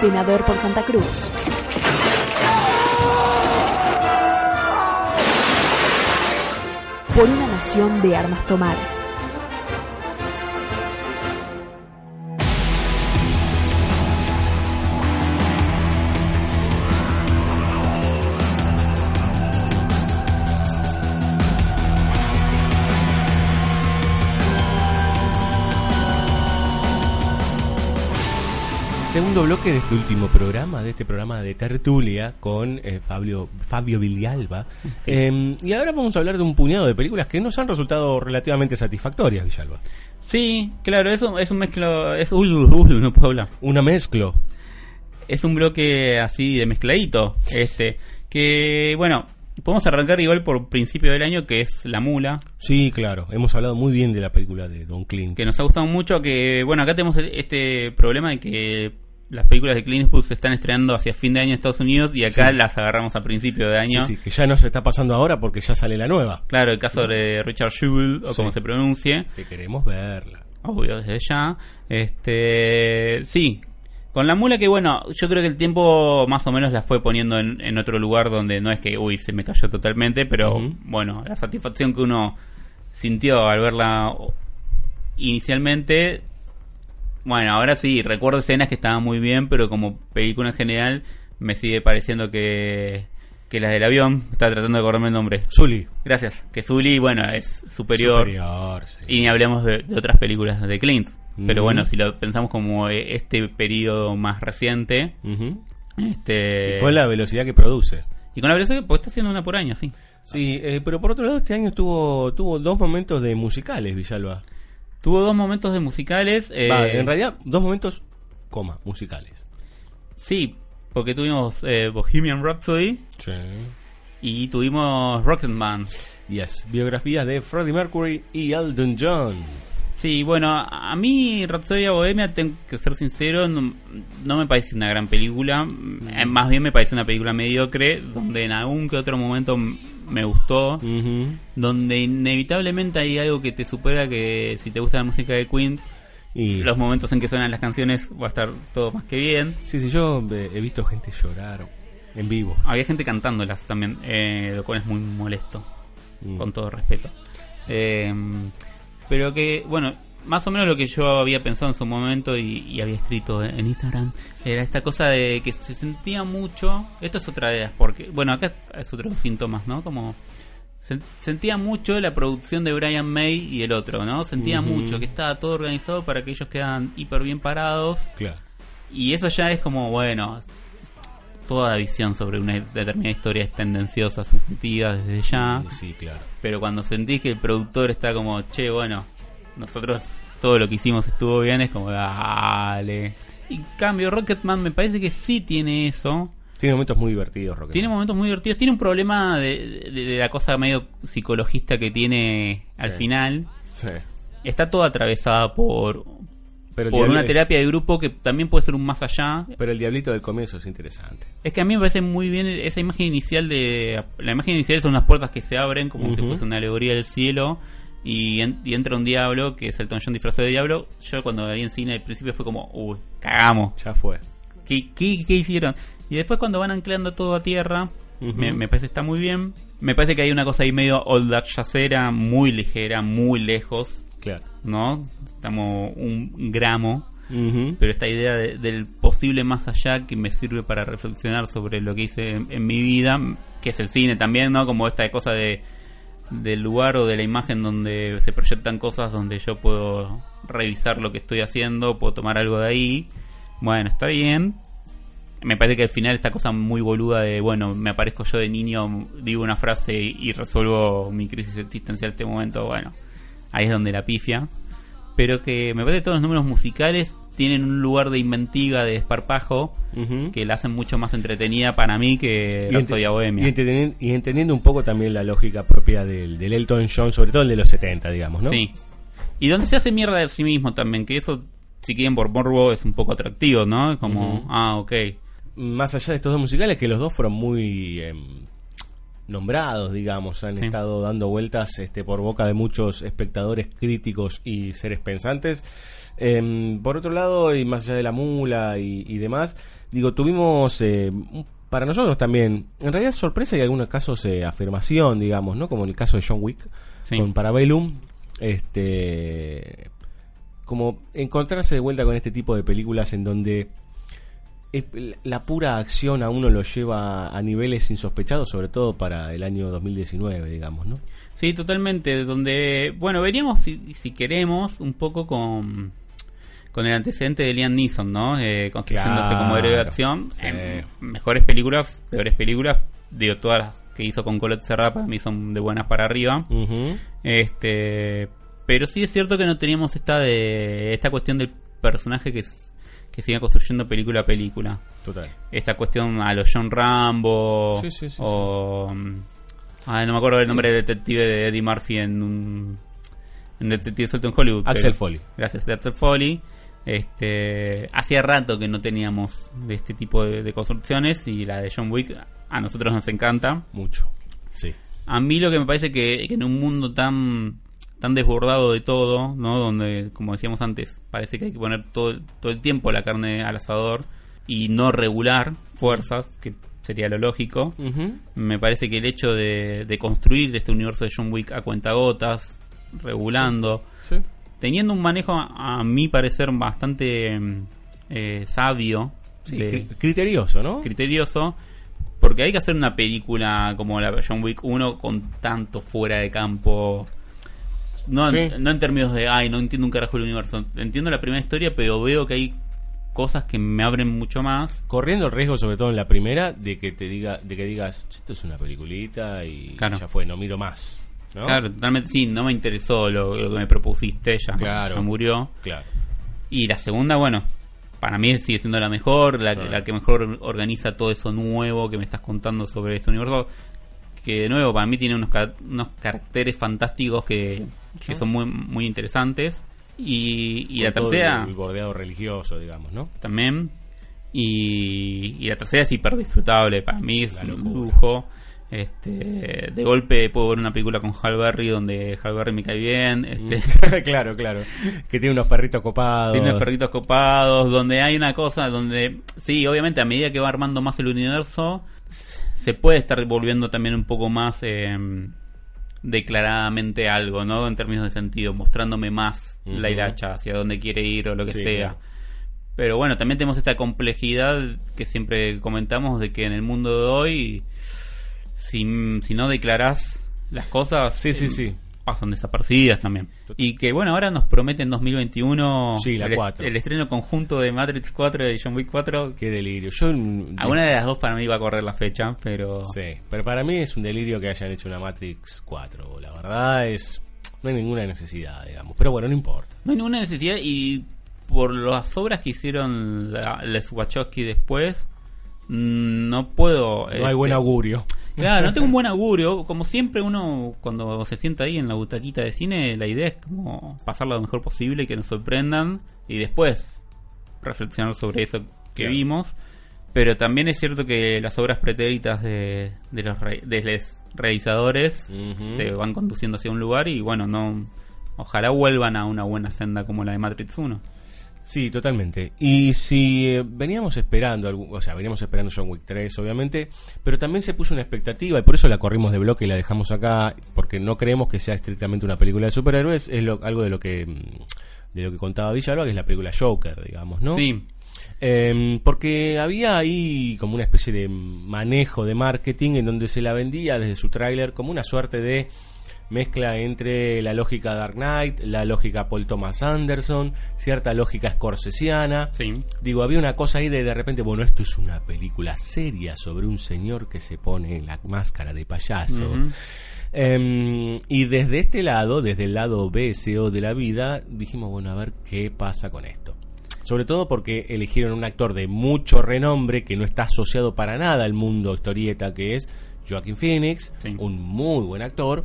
senador por Santa Cruz. Por una nación de armas tomar. Segundo bloque de este último programa, de este programa de tertulia con eh, Fabio, Fabio Villalba. Eh, y ahora vamos a hablar de un puñado de películas que nos han resultado relativamente satisfactorias, Villalba. Sí, claro, eso es un mezclo. Es, uy, uy, uy, no puedo hablar. Una mezclo. Es un bloque así de mezcladito. Este, que bueno, podemos arrancar igual por principio del año, que es La Mula, Sí, claro. Hemos hablado muy bien de la película de Don Clint. que nos ha gustado mucho. Que bueno, acá tenemos este problema de que las películas de Clint Eastwood se están estrenando hacia fin de año en Estados Unidos y acá Sí. las agarramos a principio de año. Sí, sí, que ya no se está pasando ahora porque ya sale la nueva. Claro, el caso de Richard Jewell, o Sí. como se pronuncie. Que queremos verla. obvio desde ya. Este, sí, con la mula que bueno, yo creo que el tiempo más o menos la fue poniendo en, en otro lugar donde no es que, uy, se me cayó totalmente, pero bueno, la satisfacción que uno sintió al verla inicialmente, bueno, ahora sí, recuerdo escenas que estaban muy bien, pero como película en general me sigue pareciendo que, que las del avión, está tratando de acordarme el nombre. Zully. Gracias, que Zully, bueno, es superior. Superior, sí. Y ni hablemos de, de otras películas de Clint. Pero bueno, si lo pensamos como este periodo más reciente, este Con la velocidad que produce. y con la velocidad, pues está haciendo una por año, sí. Sí, eh, pero por otro lado este año tuvo, tuvo dos momentos de musicales, Villalba. Tuvo dos momentos de musicales. eh, Va, en realidad, dos momentos, coma, musicales. Sí, porque tuvimos eh, Bohemian Rhapsody Sí. y tuvimos Rocketman. Yes, biografías de Freddie Mercury y Elton John. Sí, bueno, a mí Rhapsodia Bohemia, tengo que ser sincero, no, no me parece una gran película. Eh, Más bien me parece una película mediocre, donde en algún que otro momento me gustó. Ujú. donde inevitablemente hay algo que te supera que si te gusta la música de Queen, Y los momentos en que suenan las canciones va a estar todo más que bien. Sí, sí, yo eh, he visto gente llorar en vivo. Había gente cantándolas también, eh, lo cual es muy molesto, Mm. con todo respeto. Eh, pero que, bueno, más o menos lo que yo había pensado en su momento y, y había escrito en Instagram era esta cosa de que se sentía mucho. Esto es otra de las, porque, bueno, acá es otro síntomas, ¿no? Como se- sentía mucho la producción de Brian May y el otro, ¿no? Sentía mucho que estaba todo organizado para que ellos quedan hiper bien parados. Claro. Y eso ya es como, bueno, toda visión sobre una determinada historia es tendenciosa, subjetiva desde ya. Sí, claro. Pero cuando sentís que el productor está como, che, bueno, nosotros todo lo que hicimos estuvo bien, es como, dale. En cambio, Rocketman me parece que sí tiene eso. Tiene momentos muy divertidos. Tiene momentos muy divertidos. Tiene un problema de, de- de la cosa medio psicologista que tiene al Sí. final. Sí. Está toda atravesada por, Pero por una terapia de grupo que también puede ser un más allá. pero el diablito del comienzo es interesante. Es que a mí me parece muy bien esa imagen inicial de... La imagen inicial son unas puertas que se abren como si fuese una alegoría del cielo y, en- y entra un diablo que es el John disfrazado de diablo. Yo cuando la vi en cine al principio fue como, uy, cagamos. Ya fue. ¿Qué, qué, qué hicieron? Y después cuando van anclando todo a tierra, me, me parece que está muy bien. Me parece que hay una cosa ahí medio old yacera, muy ligera, muy lejos, Claro. ¿no? Estamos un gramo pero esta idea de- del posible más allá que me sirve para reflexionar sobre lo que hice en, en mi vida, que es el cine también, ¿no? Como esta cosa de del lugar o de la imagen donde se proyectan cosas donde yo puedo revisar lo que estoy haciendo, puedo tomar algo de ahí. Bueno, está bien. Me parece que al final esta cosa muy boluda de, bueno, me aparezco yo de niño, digo una frase y, resuelvo mi crisis existencial en este momento, bueno, ahí es donde la pifia pero que me parece que todos los números musicales tienen un lugar de inventiva, de desparpajo, Ujú. que la hacen mucho más entretenida para mí que Rhapsody Bohemia. y entendiendo, y entendiendo un poco también la lógica propia del, del Elton John, sobre todo el de los 70, digamos, ¿no? Sí. Y donde se hace mierda de sí mismo también, que eso, si quieren por morbo, es un poco atractivo, ¿no? Como, ah, ok. Más allá de estos dos musicales, que los dos fueron muy em, nombrados, digamos, han Sí. estado dando vueltas este, por boca de muchos espectadores críticos y seres pensantes. Em, por otro lado, y más allá de la mula y, y demás, digo, tuvimos eh, para nosotros también, en realidad sorpresa y en algunos casos eh, afirmación, digamos, ¿no? Como en el caso de John Wick Sí. con Parabellum, este como encontrarse de vuelta con este tipo de películas en donde la pura acción a uno lo lleva a niveles insospechados, sobre todo para el año 2019, digamos, ¿no? Sí, totalmente. Donde, bueno, veníamos, si, si queremos, un poco con, con el antecedente de Liam Neeson, ¿no? Eh, construyéndose Claro. como héroe de acción. Sí. Eh, mejores películas, peores películas. Digo, todas las que hizo con Colette Serra para mí son de buenas para arriba. Este, pero sí es cierto que no teníamos esta de esta cuestión del personaje que que siga construyendo película a película. Total. Esta cuestión a los John Rambo Sí, sí, sí, o ay, no me acuerdo del nombre del detective de Eddie Murphy en un en Detective Suelto en Hollywood. Axel Foley. Gracias, de Axel Foley. Este, hacía rato que no teníamos de este tipo de, de construcciones y la de John Wick a nosotros nos encanta. Mucho. Sí. A mí lo que me parece que, que en un mundo tan tan desbordado de todo, ¿no? Donde, como decíamos antes, parece que hay que poner todo, todo el tiempo la carne al asador y no regular fuerzas, que sería lo lógico. Me parece que el hecho de, de construir este universo de John Wick a cuentagotas, regulando, Sí. Teniendo un manejo, a, a mi parecer, bastante mm, eh, sabio, Sí, de- cri- criterioso, ¿no? criterioso, porque hay que hacer una película como la John Wick 1 con tanto fuera de campo. No, en- no en términos de, ay, no entiendo un carajo el universo. Entiendo la primera historia, pero veo que hay cosas que me abren mucho más. Corriendo el riesgo, sobre todo en la primera, de que te diga, de que digas, "Che, esto es una peliculita y Claro. ya fue, no miro más. ¿No? Claro, totalmente, sí, no me interesó lo, lo que me propusiste, ya, Claro. ya murió. Claro. Y la segunda, bueno, para mí sigue siendo la mejor, la, Sí. la que mejor organiza todo eso nuevo que me estás contando sobre este universo. Que de nuevo, para mí tiene unos, car- unos caracteres fantásticos que, que son muy, muy interesantes. Y, y la tercera El bordeado religioso, digamos, ¿no? también. Y, y la tercera es hiper disfrutable. Para mí es Una un lujo. Este, de golpe puedo ver una película con Hal Berry donde Hal Berry me cae bien. Este, claro, claro. Que tiene unos perritos copados. Tiene unos perritos copados, donde hay una cosa donde, sí, obviamente a medida que va armando más el universo, se puede estar volviendo también un poco más eh, declaradamente algo, ¿no? En términos de sentido, mostrándome más la hilacha, hacia dónde quiere ir o lo que Sí, sea. claro. Pero bueno, también tenemos esta complejidad que siempre comentamos de que en el mundo de hoy, si, si no declarás las cosas, Sí, sí, eh, sí. pasan desapercibidas también. Y que bueno, ahora nos prometen 2021 Sí, la el, el estreno conjunto de Matrix 4 y John Wick 4. Qué delirio. Yo. Alguna de las dos para mí va a correr la fecha, pero Sí, pero para mí es un delirio que hayan hecho una Matrix 4. La verdad es. No hay ninguna necesidad, digamos. Pero bueno, no importa. no hay ninguna necesidad y por las obras que hicieron la- les Wachowski después, mm, no puedo... No hay este, buen augurio. Claro, no tengo un buen augurio. Como siempre, uno cuando se sienta ahí en la butaquita de cine, la idea es como pasarlo lo mejor posible, que nos sorprendan y después reflexionar sobre eso que Claro. vimos. Pero también es cierto que las obras pretéritas de, de los, re- de los realizadores te van conduciendo hacia un lugar y bueno, no ojalá vuelvan a una buena senda como la de Matrix 1. Sí, totalmente. Y si eh, veníamos esperando, algún- o sea, veníamos esperando John Wick 3, obviamente, pero también se puso una expectativa y por eso la corrimos de bloque y la dejamos acá, porque no creemos que sea estrictamente una película de superhéroes, es lo- algo de lo que mm, de lo que contaba Villalba, que es la película Joker, digamos, ¿no? Sí, Eh, porque había ahí como una especie de manejo de marketing en donde se la vendía desde su tráiler como una suerte de mezcla entre la lógica Dark Knight, la lógica Paul Thomas Anderson, cierta lógica scorsesiana. sí. Digo, había una cosa ahí de de repente, bueno, esto es una película seria sobre un señor que se pone la máscara de payaso. Em, y desde este lado, desde el lado BSO de la vida, dijimos, bueno, a ver qué pasa con esto. Sobre todo porque eligieron un actor de mucho renombre que no está asociado para nada al mundo historieta que es Joaquin Phoenix, Sí. un muy buen actor,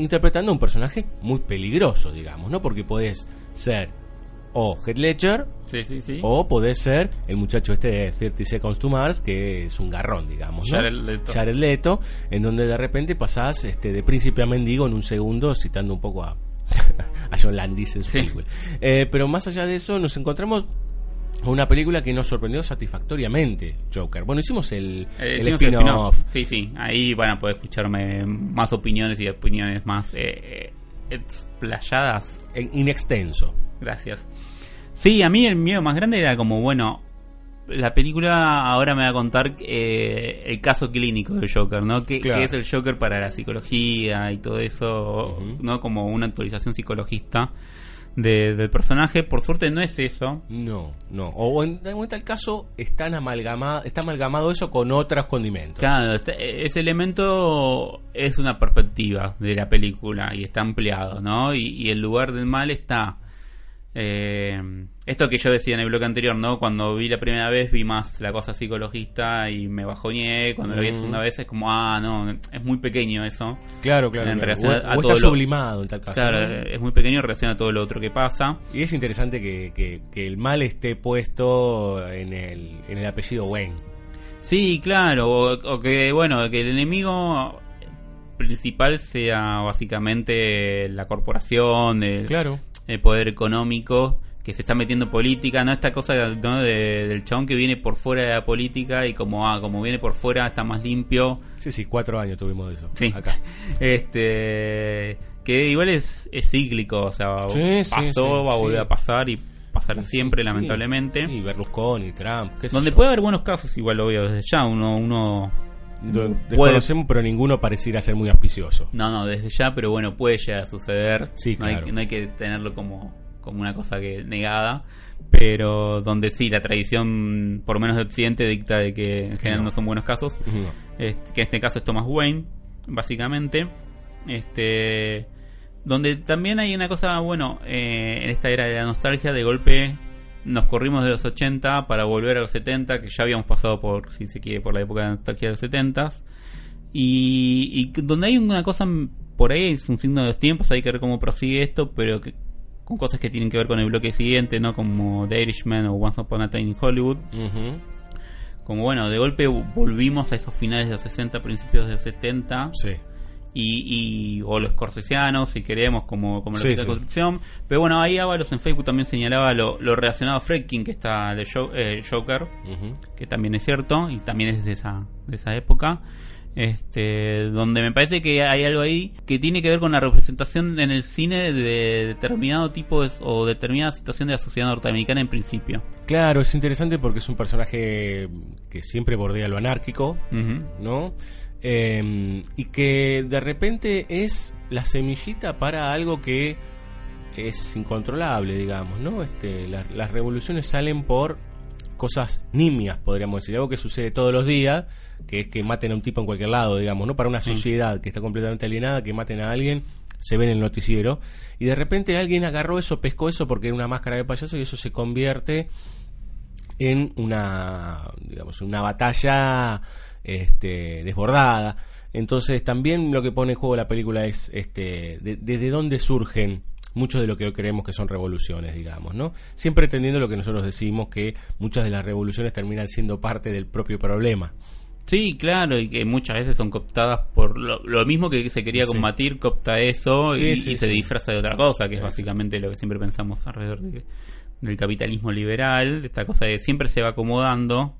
interpretando un personaje muy peligroso, digamos, ¿no? Porque podés ser o Heath Ledger Sí, sí, sí. o podés ser el muchacho este de 30 Seconds to Mars, que es un garrón, digamos. ¿no? Jared Leto. Jared Leto, en donde de repente pasás este, de príncipe a mendigo en un segundo, citando un poco a, a John Landis en su Sí. película. Eh, pero más allá de eso, nos encontramos con una película que nos sorprendió satisfactoriamente, Joker. Bueno, hicimos el, Eh, el spin-off. Sí, sí. Ahí van a poder escucharme más opiniones y opiniones más eh, eh, explayadas. en- inextenso. Gracias. Sí, a mí el miedo más grande era como, bueno, la película ahora me va a contar eh, el caso clínico del Joker, ¿no? ¿Qué, Claro. qué es el Joker para la psicología y todo eso. ¿no? Como una actualización psicologista de- del personaje. Por suerte no es eso. No, no. O en, tal caso, están amalgama, está amalgamado eso con otros condimentos. Claro, este- ese elemento es una perspectiva de la película y está ampliado, ¿no? Y, y el lugar del mal está. Eh, esto que yo decía en el bloque anterior, ¿no? Cuando vi la primera vez vi más la cosa psicologista y me bajoñé. Cuando lo vi la Mm. segunda vez es como, ah, no, es muy pequeño eso. Claro, claro. En claro. relación O- a o todo está lo- sublimado en tal caso. Claro, ¿no? es muy pequeño en relación a todo lo otro que pasa. Y es interesante que, que- que el mal esté puesto en el, en el apellido Wayne. Sí, claro, o, o que bueno, que el enemigo principal sea básicamente la corporación, el, Claro. el poder económico que se está metiendo en política, no esta cosa ¿no? de- del chabón que viene por fuera de la política y como ah, como viene por fuera está más limpio, Sí, sí, cuatro años tuvimos de eso. Sí. Acá. este que igual es, es cíclico, o sea, Sí, pasó, sí, va a volver sí. a pasar y pasará siempre Sí, lamentablemente. Sí, Berlusconi, Trump, qué sé Donde yo. puede haber buenos casos, igual lo veo desde ya, uno, uno Do- Desconocemos, pero ninguno pareciera ser muy auspicioso. No, no, desde ya, pero bueno, puede llegar a suceder. Sí, no, hay, claro. no hay que tenerlo como, como una cosa que negada. Pero donde sí, la tradición, por lo menos de Occidente, dicta de que en general no. no, son buenos casos. No. Este, que en este caso es Thomas Wayne, básicamente. Este. Donde también hay una cosa, bueno, eh, en esta era de la nostalgia, de golpe nos corrimos de los 80 para volver a los 70, que ya habíamos pasado por, si se quiere, por la época de la nostalgia de los 70 y, y donde hay una cosa por ahí, es un signo de los tiempos, hay que ver cómo prosigue esto, pero que- con cosas que tienen que ver con el bloque siguiente, ¿no? Como The Irishman o Once Upon a Time in Hollywood. Como bueno, de golpe volvimos a esos finales de los 60, principios de los 70 Sí. Y, y o los corsesianos si queremos como, como la Sí, sí. construcción pero bueno ahí Ábalos en Facebook también señalaba lo, lo relacionado a Fredkin que está de Jo- eh, Joker Ujú. que también es cierto y también es de esa de esa época este donde me parece que hay algo ahí que tiene que ver con la representación en el cine de determinado tipo de- o determinada situación de la sociedad norteamericana en principio Claro, es interesante porque es un personaje que siempre bordea lo anárquico, Ujú. ¿no? Eh, y que de repente es la semillita para algo que es incontrolable, digamos, ¿no? Este, la- las revoluciones salen por cosas nimias, podríamos decir, algo que sucede todos los días, que es que maten a un tipo en cualquier lado, digamos, ¿no? Para una sociedad que está completamente alienada, que maten a alguien, se ve en el noticiero, y de repente alguien agarró eso, pescó eso porque era una máscara de payaso y eso se convierte en una digamos una batalla este, desbordada entonces también lo que pone en juego la película es este de- desde dónde surgen muchos de lo que hoy creemos que son revoluciones digamos no siempre entendiendo lo que nosotros decimos que muchas de las revoluciones terminan siendo parte del propio problema Sí, claro, y que muchas veces son cooptadas por lo, lo mismo que se quería Sí. combatir, coopta eso Sí, y, sí, y se disfraza de otra cosa, que es Eso. básicamente lo que siempre pensamos alrededor de- del capitalismo liberal, esta cosa de siempre se va acomodando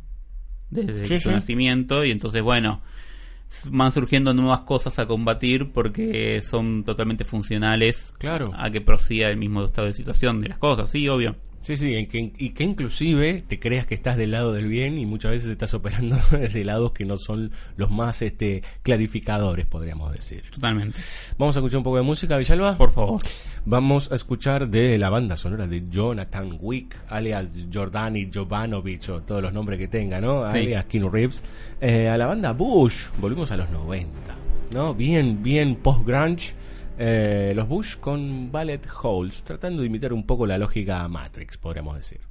desde Sí, su sí. nacimiento y entonces, bueno, van surgiendo nuevas cosas a combatir porque son totalmente funcionales Claro. a que prosiga el mismo estado de situación de las cosas, sí, obvio. Sí, sí, y que, y que inclusive te creas que estás del lado del bien y muchas veces estás operando desde lados que no son los más este clarificadores, podríamos decir. Totalmente. Vamos a escuchar un poco de música, Villalba. Por favor. Vamos a escuchar de la banda sonora de Jonathan Wick, alias Jordani Jovanovic, o todos los nombres que tenga, ¿no? Sí. Alias Keanu Reeves. Eh, a la banda Bush, volvimos a los 90, ¿no? Bien, bien post-grunge. Eh, los Bush con Ballet Holes, tratando de imitar un poco la lógica Matrix, podríamos decir.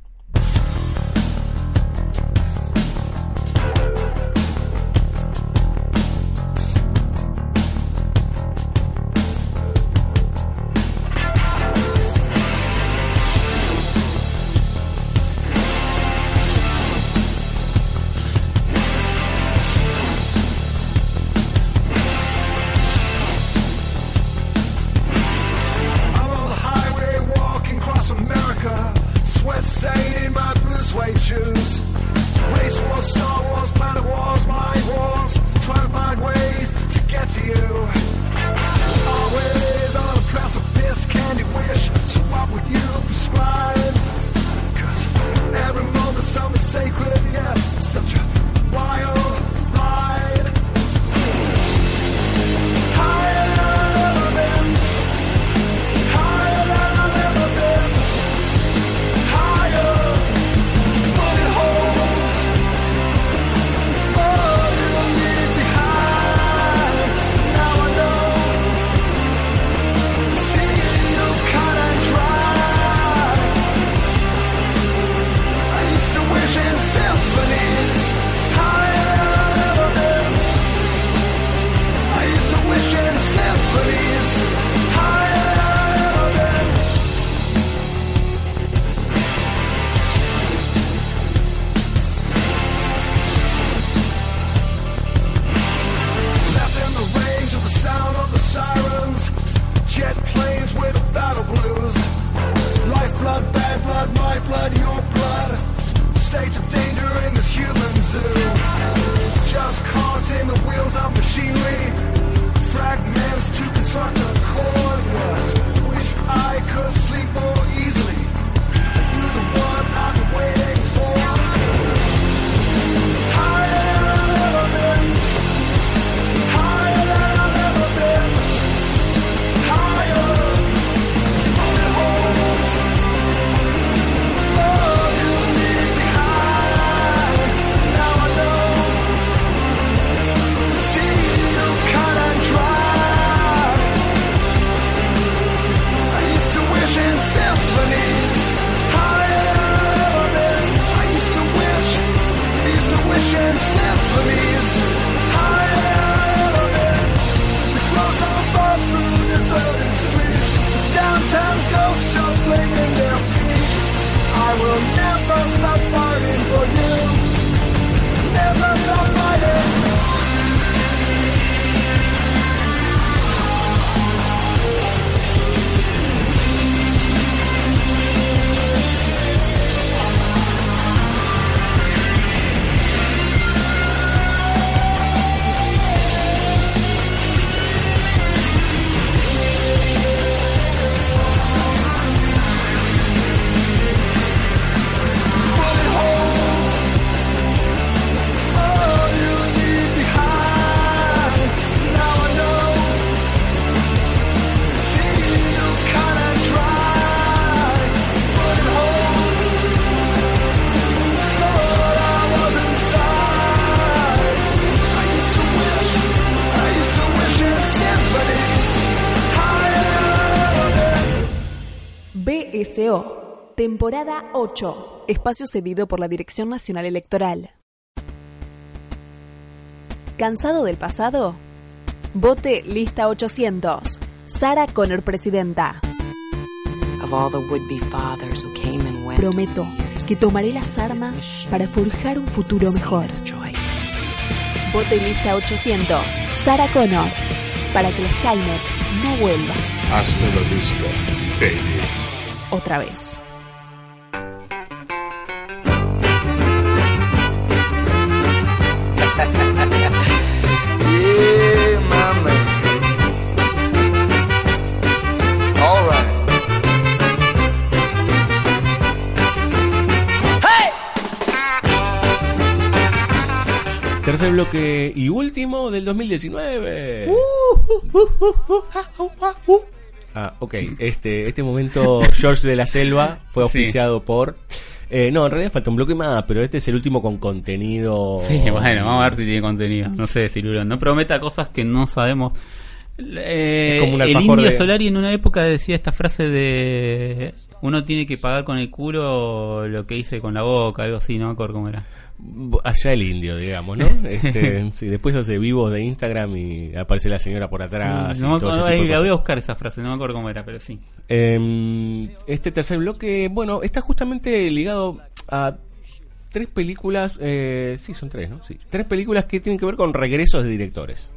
Temporada 8, espacio cedido por la Dirección Nacional Electoral. ¿Cansado del pasado? Vote lista 800. Sara Connor, presidenta. Of all the would-be fathers who came and went Prometo que tomaré las armas para forjar un futuro mejor. Vote lista 800. Sara Connor. Para que la Skynet no vuelva Hasta la vista, baby. otra vez. Tercer bloque y último del 2019. Ah, ok. Este, este momento George de la Selva fue auspiciado por... eh, no, en realidad falta un bloque más, pero este es el último con contenido... Sí, bueno, vamos a ver si tiene contenido. No sé, Cirilo. No prometa cosas que no sabemos. Eh, Es como un el indio de- Solari en una época decía esta frase de uno tiene que pagar con el culo lo que hice con la boca, algo así, no me acuerdo cómo era. Allá el indio, digamos, ¿no? Este, sí, después hace vivos de Instagram y aparece la señora por atrás. y no me todo tipo de ahí la voy a buscar esa frase, no me acuerdo cómo era, pero sí. Eh, este tercer bloque, bueno, está justamente ligado a tres películas, eh, sí, son tres, ¿no? Sí, tres películas que tienen que ver con regresos de directores.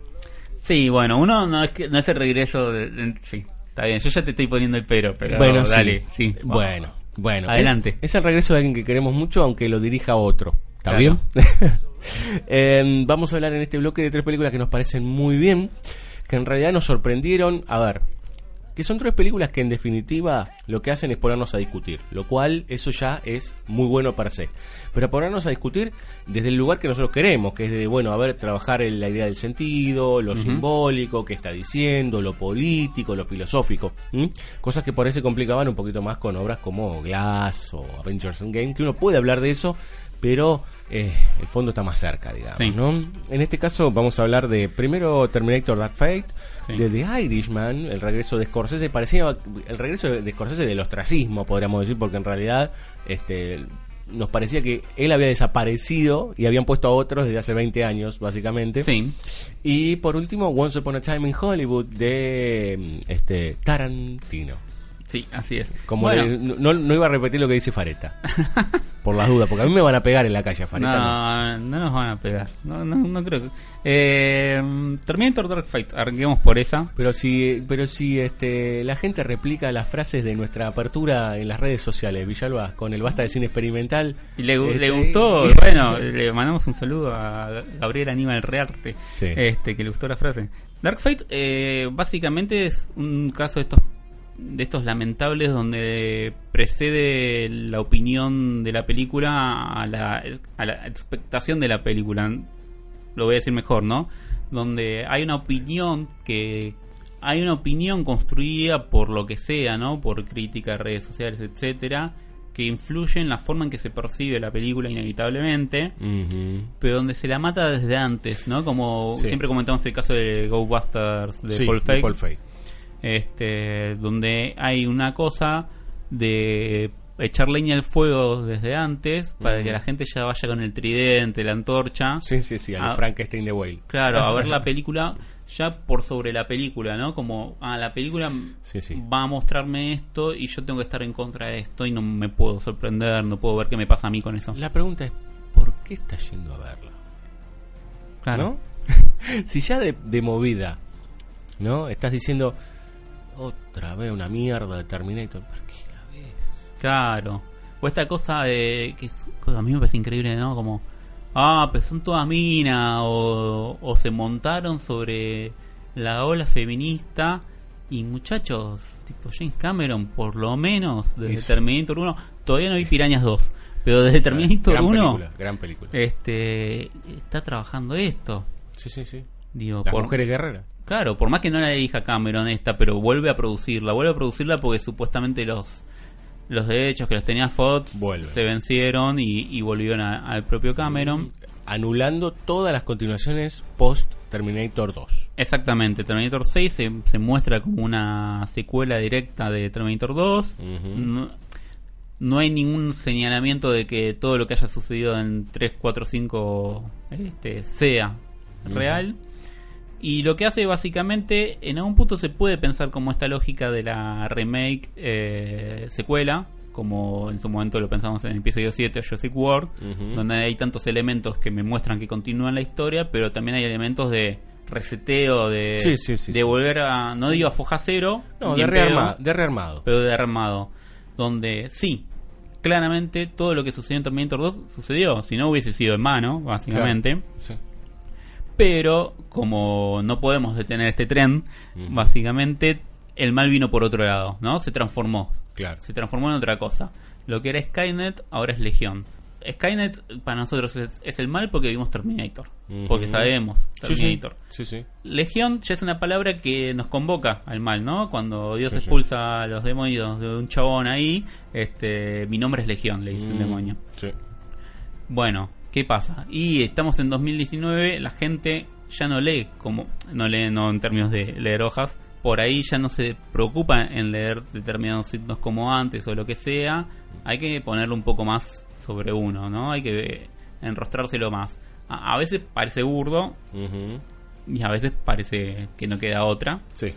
Sí, bueno, uno no es que no es el regreso de, de- sí, está bien, yo ya te estoy poniendo el pero, pero bueno, dale, sí. sí. Bueno, bueno. Adelante. Es, es el regreso de alguien que queremos mucho, aunque lo dirija otro. ¿Está Claro. bien? Eh, vamos a hablar en este bloque de tres películas que nos parecen muy bien, que en realidad nos sorprendieron. A ver, que son tres películas que en definitiva lo que hacen es ponernos a discutir, lo cual eso ya es muy bueno para sí. Pero ponernos a discutir desde el lugar que nosotros queremos, que es de, bueno, a ver, trabajar en la idea del sentido, lo simbólico, qué está diciendo, lo político, lo filosófico. ¿m? Cosas que por ahí se complicaban un poquito más con obras como Glass o Avengers Endgame, que uno puede hablar de eso, pero eh, el fondo está más cerca, digamos. Sí. ¿no? En este caso vamos a hablar de primero Terminator Dark Fate, Sí. de The Irishman, el regreso de Scorsese, parecía el regreso de Scorsese del ostracismo, podríamos decir, porque en realidad este nos parecía que él había desaparecido y habían puesto a otros desde hace 20 años, básicamente. Sí. Y por último, Once Upon a Time in Hollywood de este Tarantino. Sí, así es. Como Bueno, no, no iba a repetir lo que dice Fareta. por las dudas, porque a mí me van a pegar en la calle, Fareta. no. no, no nos van a pegar. No, no, no creo que. Eh, Terminator Dark Fight, arranquemos por esa. Pero si, pero si este, la gente replica las frases de nuestra apertura en las redes sociales, Villalba, con el basta de cine experimental. Y le, este, le gustó, bueno, le mandamos un saludo a Gabriel Aníbal Rearte, Sí. este, que le gustó la frase. Dark Fate eh, básicamente es un caso de estos de estos lamentables donde precede la opinión de la película a la, a la expectación de la película. Lo voy a decir mejor, ¿no? Donde hay una opinión que hay una opinión construida por lo que sea, ¿no? Por crítica, redes sociales, etcétera, que influye en la forma en que se percibe la película inevitablemente, pero donde se la mata desde antes, ¿no? Como Sí. siempre comentamos el caso de Ghostbusters de Sí, Paul de Feig, Paul Feig. Este, donde hay una cosa de echar leña al fuego desde antes para que la gente ya vaya con el tridente, la antorcha. Sí, sí, sí, a Ah. Frankenstein de Whale. Claro, a ver la película ya por sobre la película, ¿no? Como, ah, la película Sí, sí. va a mostrarme esto y yo tengo que estar en contra de esto y no me puedo sorprender, no puedo ver qué me pasa a mí con eso. La pregunta es, ¿por qué estás yendo a verla? Claro. ¿No? si ya de, de movida, ¿no? Estás diciendo, otra vez una mierda de Terminator. ¿Por qué la ves? Claro. O esta cosa de que es- a mí me parece increíble, ¿no? Como, ah, pero son todas minas, o, o se montaron sobre la ola feminista. Y muchachos, tipo James Cameron, por lo menos, desde Eso. Terminator 1, todavía no vi Pirañas 2, pero desde Terminator gran 1, película, gran película. este, está trabajando esto. sí, sí, sí. Digo, Las por, mujeres guerreras. Claro, por más que no la elija Cameron esta, pero vuelve a producirla. Vuelve a producirla porque supuestamente los los derechos que los tenía Fox se vencieron y, y volvieron al propio Cameron. Anulando todas las continuaciones post Terminator 2. Exactamente, Terminator 6 se, se muestra como una secuela directa de Terminator 2. Ujú. No- no hay ningún señalamiento de que todo lo que haya sucedido en 3, 4, 5 este, sea Ujú. real. Y lo que hace básicamente, en algún punto se puede pensar como esta lógica de la remake eh, secuela, como en su momento lo pensamos en el episodio 7 de Jurassic World, donde hay tantos elementos que me muestran que continúan la historia, pero también hay elementos de reseteo, de, Sí, sí, sí, de sí. volver a, no digo a foja cero, No, de, pedo, rearmado. pero de armado. Donde sí, claramente todo lo que sucedió en Terminator 2 sucedió, si no hubiese sido en mano, básicamente. Claro, sí. Pero como no podemos detener este tren, básicamente el mal vino por otro lado, ¿no? Se transformó. Claro. Se transformó en otra cosa. Lo que era Skynet ahora es Legión. Skynet para nosotros es, es el mal porque vimos Terminator. Porque sabemos sí. Terminator. Sí, sí. Legión ya es una palabra que nos convoca al mal, ¿no? Cuando Dios expulsa a los demonios de un chabón ahí, este, mi nombre es Legión, le dice el Mm, demonio. Sí. Bueno, ¿qué pasa? Y estamos en 2019, la gente ya no lee como no lee no en términos de leer hojas, por ahí ya no se preocupa en leer determinados signos como antes o lo que sea, hay que ponerlo un poco más sobre uno, ¿no? Hay que enrostrárselo más. A, a veces parece burdo y a veces parece que no queda otra. Sí.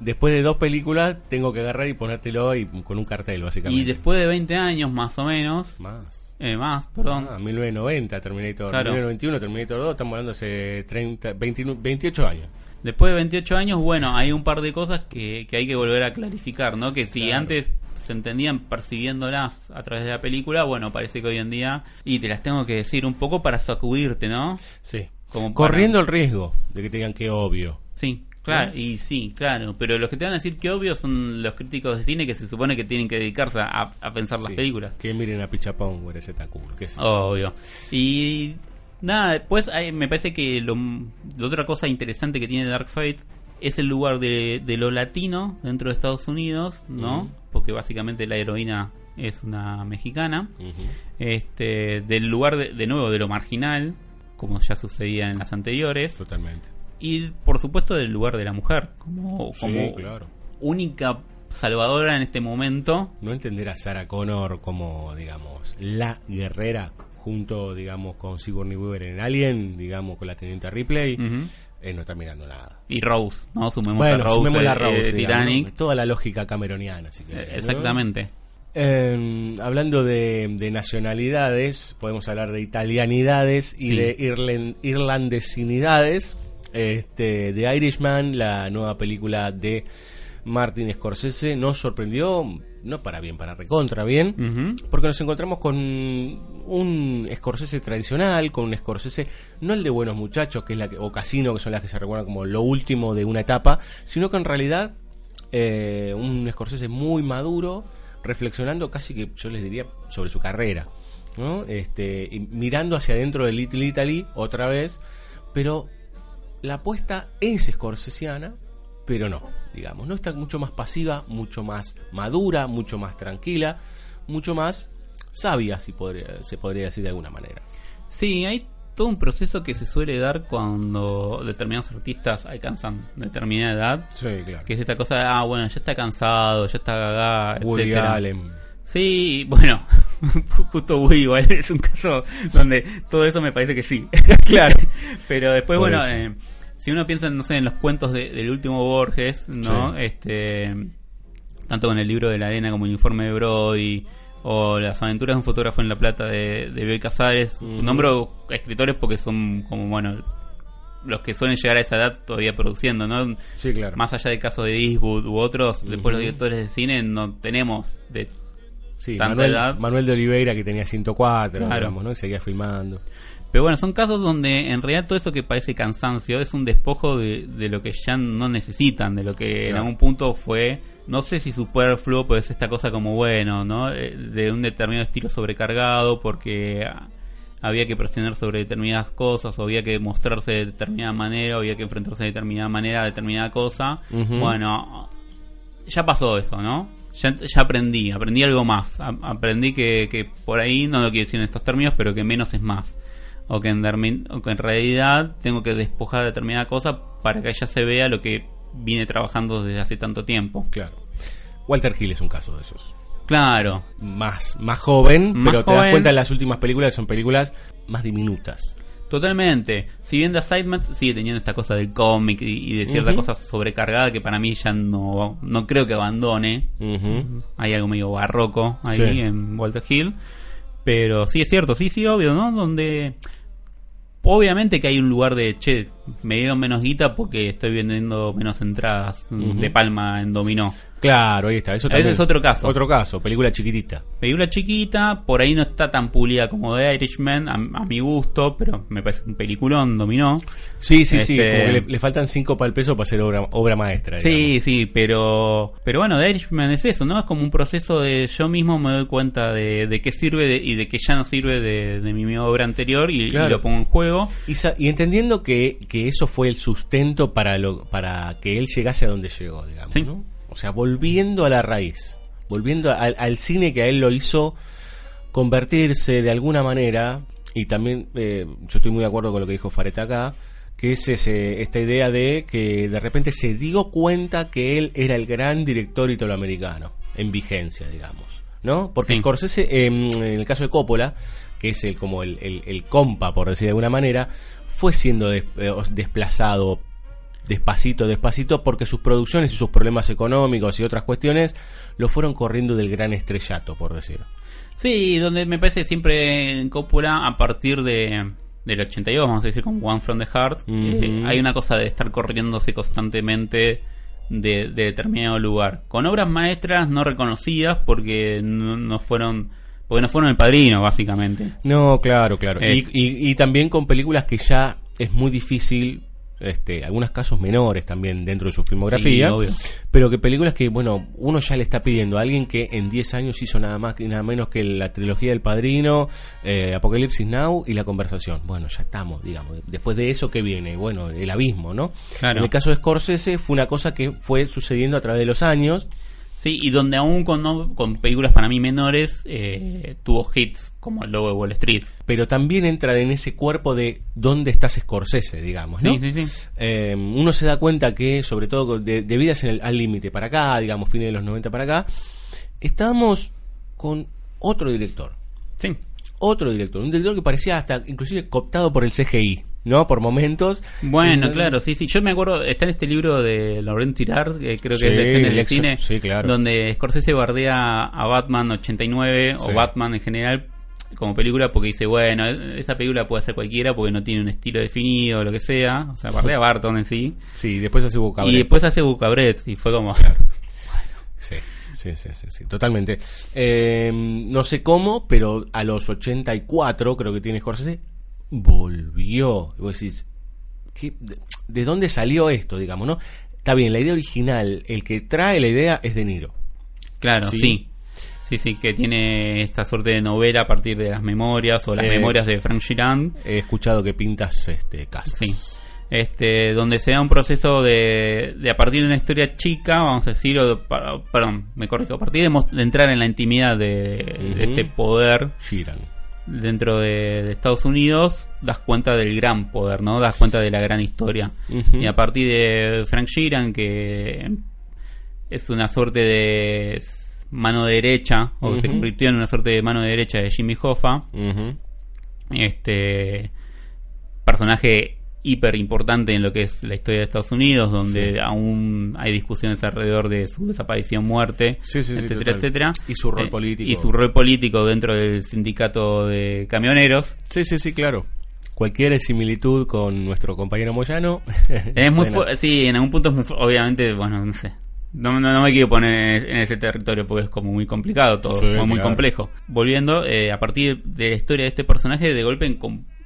Después de dos películas, tengo que agarrar y ponértelo y con un cartel, básicamente. Y después de 20 años más o menos, Más. Eh, más, perdón, Ah, 1990, Terminator. Claro. 1991, Terminator 2, estamos hablando hace 30, 29 28 años. Después de 28 años, bueno, hay un par de cosas que, que hay que volver a clarificar, ¿no? Que si Claro. antes se entendían percibiéndolas a través de la película, bueno, parece que hoy en día, y te las tengo que decir un poco para sacudirte, ¿no? Sí. Como Corriendo para- el riesgo de que te digan que obvio. Sí, claro, ¿No? y sí, claro, pero los que te van a decir que obvio son los críticos de cine que se supone que tienen que dedicarse a, a pensar las películas. Que miren a Pichapón o ese sí. Obvio. Y nada, después hay- me parece que lo, la otra cosa interesante que tiene Dark Fate es el lugar de, de lo latino dentro de Estados Unidos, ¿no? Porque básicamente la heroína es una mexicana. Este, del lugar de, de nuevo de lo marginal, como ya sucedía en las anteriores. Totalmente. Y por supuesto del lugar de la mujer, como, Sí, como claro. única salvadora en este momento. No entender a Sarah Connor como, digamos, la guerrera junto, digamos, con Sigourney Weaver en Alien, digamos, con la teniente Ripley, eh, no está mirando nada. Y Rose, ¿no? Sumemos Bueno, a Rose, sumemos la eh, Rose, de Titanic. Toda la lógica cameroniana, si querés, ¿no? Exactamente. Eh, hablando de, de nacionalidades, podemos hablar de italianidades y Sí. de irlen- irlandesinidades. Este, The Irishman, la nueva película de Martin Scorsese, nos sorprendió, no para bien, para recontra bien, porque nos encontramos con un Scorsese tradicional, con un Scorsese, no el de Buenos Muchachos, que es la que- o Casino, que son las que se recuerdan como lo último de una etapa, sino que en realidad eh, un Scorsese muy maduro, reflexionando casi que yo les diría sobre su carrera, ¿no? Este, y mirando hacia adentro de Little Italy otra vez, pero la apuesta es scorsesiana, pero no, digamos, no está mucho más pasiva, mucho más madura, mucho más tranquila, mucho más sabia, si podría, se podría decir de alguna manera. Sí, hay todo un proceso que se suele dar cuando determinados artistas alcanzan determinada edad. Sí, claro. Que es esta cosa de, ah, bueno, ya está cansado, ya está gagá, Woody etcétera. Allen. Sí, bueno, justo Woody igual es un caso donde todo eso me parece que sí. Claro. Pero después, Por bueno, eh, si uno piensa, no sé, en los cuentos de- del último Borges, ¿no? Sí. Este, tanto con el libro de la arena como el informe de Brody, o las aventuras de un fotógrafo en La Plata de, de Bioy Casares. Nombro escritores porque son como, bueno, los que suelen llegar a esa edad todavía produciendo, ¿no? Sí, claro. Más allá del caso de Eastwood u otros, después los directores de cine no tenemos de Sí, tanta Manuel, edad. Manuel de Oliveira que tenía 104, Claro. digamos, ¿no? Y seguía filmando. Pero bueno, son casos donde en realidad todo eso que parece cansancio es un despojo de, de lo que ya no necesitan, de lo que en algún punto fue, no sé si superfluo, pero es esta cosa como bueno, ¿no? Eh, De un determinado estilo sobrecargado porque había que presionar sobre determinadas cosas, o había que mostrarse de determinada manera, o había que enfrentarse de determinada manera a determinada cosa. Bueno, ya pasó eso, ¿no? Ya, ya aprendí, aprendí algo más. A- aprendí que, que por ahí, no lo quiero decir en estos términos, pero que menos es más. O que en, o que en realidad tengo que despojar de determinada cosa para que ya se vea lo que vine trabajando desde hace tanto tiempo. Claro. Walter Hill es un caso de esos. Claro. más, más joven, Más pero te das cuenta en las últimas películas son películas más diminutas. Totalmente. Si bien The Sidemen sigue teniendo esta cosa del cómic y, y de cierta cosa sobrecargada que para mí ya no, no creo que abandone. Ujú. Hay algo medio barroco ahí Sí. en Walter Hill. Pero sí es cierto, sí, sí, obvio, ¿no? Donde obviamente que hay un lugar de, che, me dieron menos guita porque estoy vendiendo menos entradas de palma en dominó. Claro, ahí está. Eso también es otro caso. Otro caso, película chiquitita. Película chiquita, por ahí no está tan pulida como The Irishman, a, a mi gusto, pero me parece un peliculón, dominó. Sí, sí, sí. Este- Como que le, le faltan cinco para el peso para hacer obra, obra maestra. digamos. Sí, sí, pero pero bueno, The Irishman es eso, ¿no? Es como un proceso de yo mismo me doy cuenta de, de qué sirve de- y de que ya no sirve de, de mi obra anterior y, lo pongo en juego. Y, y entendiendo que, que eso fue el sustento para, lo, para que él llegase a donde llegó, digamos. Sí. ¿no? O sea, volviendo a la raíz. Volviendo al, al cine que a él lo hizo convertirse de alguna manera. Y también eh, yo estoy muy de acuerdo con lo que dijo Fareta acá. Que es ese, esta idea de que de repente se dio cuenta que él era el gran director italoamericano. En vigencia, digamos. ¿No? Porque Sí. Scorsese, eh, en el caso de Coppola, que es el como el, el- el compa, por decir de alguna manera, fue siendo des- eh, desplazado despacito, despacito, porque sus producciones y sus problemas económicos y otras cuestiones lo fueron corriendo del gran estrellato, por decir. Sí, donde me parece siempre en Coppola a partir de del 82, vamos a decir, con One from the Heart, eh, hay una cosa de estar corriéndose constantemente de, de determinado lugar. Con obras maestras no reconocidas porque no, no fueron porque no fueron el padrino, básicamente. No, claro, claro. Eh. Y, y- y también con películas que ya es muy difícil, este, algunos casos menores también dentro de su filmografía, Sí, obvio. pero que películas que, bueno, uno ya le está pidiendo a alguien que en 10 años hizo nada más y nada menos que la trilogía del Padrino, eh, Apocalipsis Now y La Conversación. Bueno, ya estamos, digamos. Después de eso, ¿qué viene? Bueno, el abismo, ¿no? Claro. En el caso de Scorsese fue una cosa que fue sucediendo a través de los años. Sí, y donde aún con, no- con películas para mí menores eh, tuvo hits como el logo de Wall Street. pero también entra en ese cuerpo de dónde estás Scorsese, digamos, ¿no? Sí, sí, sí. Eh, uno se da cuenta que, sobre todo de, de Vidas en el, al límite para acá, digamos, fines de los 90 para acá, estábamos con otro director. Sí. Otro director. Un director que parecía hasta inclusive cooptado por el CGI, ¿no? Por momentos. Bueno, claro, sí, sí. Yo me acuerdo, está en este libro de Laurent Tirard, que creo que Sí, es Lecciones el de ex- Cine, sí, claro. donde Scorsese bardea a Batman 89 Sí. o Batman en general como película porque dice, bueno, esa película puede ser cualquiera porque no tiene un estilo definido o lo que sea. O sea, bardea a Barton en sí. Sí, después hace Boca Y después hace Bucabret y fue como... Sí, sí, sí, sí, sí, totalmente. Eh, no sé cómo, pero a los 84, creo que tiene Scorsese, volvió. Y vos decís, ¿qué- de, de dónde salió esto, digamos, no? Está bien, la idea original, el que trae la idea es De Niro. Claro, Sí. sí. sí. Sí, que tiene esta suerte de novela a partir de las memorias o las Eh, memorias de Frank Girard. He escuchado que pintas este casas. Sí. Este, donde se da un proceso de, de a partir de una historia chica, vamos a decir, o de- perdón, me corrijo, a partir de, de entrar en la intimidad de, este poder Giran. Dentro de, de Estados Unidos, das cuenta del gran poder, ¿no? Das cuenta de la gran historia. Y a partir de Frank Sheeran, que es una suerte de mano derecha, o se convirtió en una suerte de mano derecha de Jimmy Hoffa, este personaje hiper importante en lo que es la historia de Estados Unidos, donde Sí. aún hay discusiones alrededor de su desaparición, muerte, Sí, sí, sí, etcétera, etcétera. Y su rol Eh, político. Y su rol político dentro del sindicato de camioneros. Sí, sí, sí, claro. Cualquier similitud con nuestro compañero Moyano. Es muy buenas. fu- sí, en algún punto es muy obviamente, bueno, no sé. No, no, no me quiero poner en ese territorio porque es como muy complicado todo, Sí, como muy claro. complejo. Volviendo, eh, a partir de la historia de este personaje, de golpe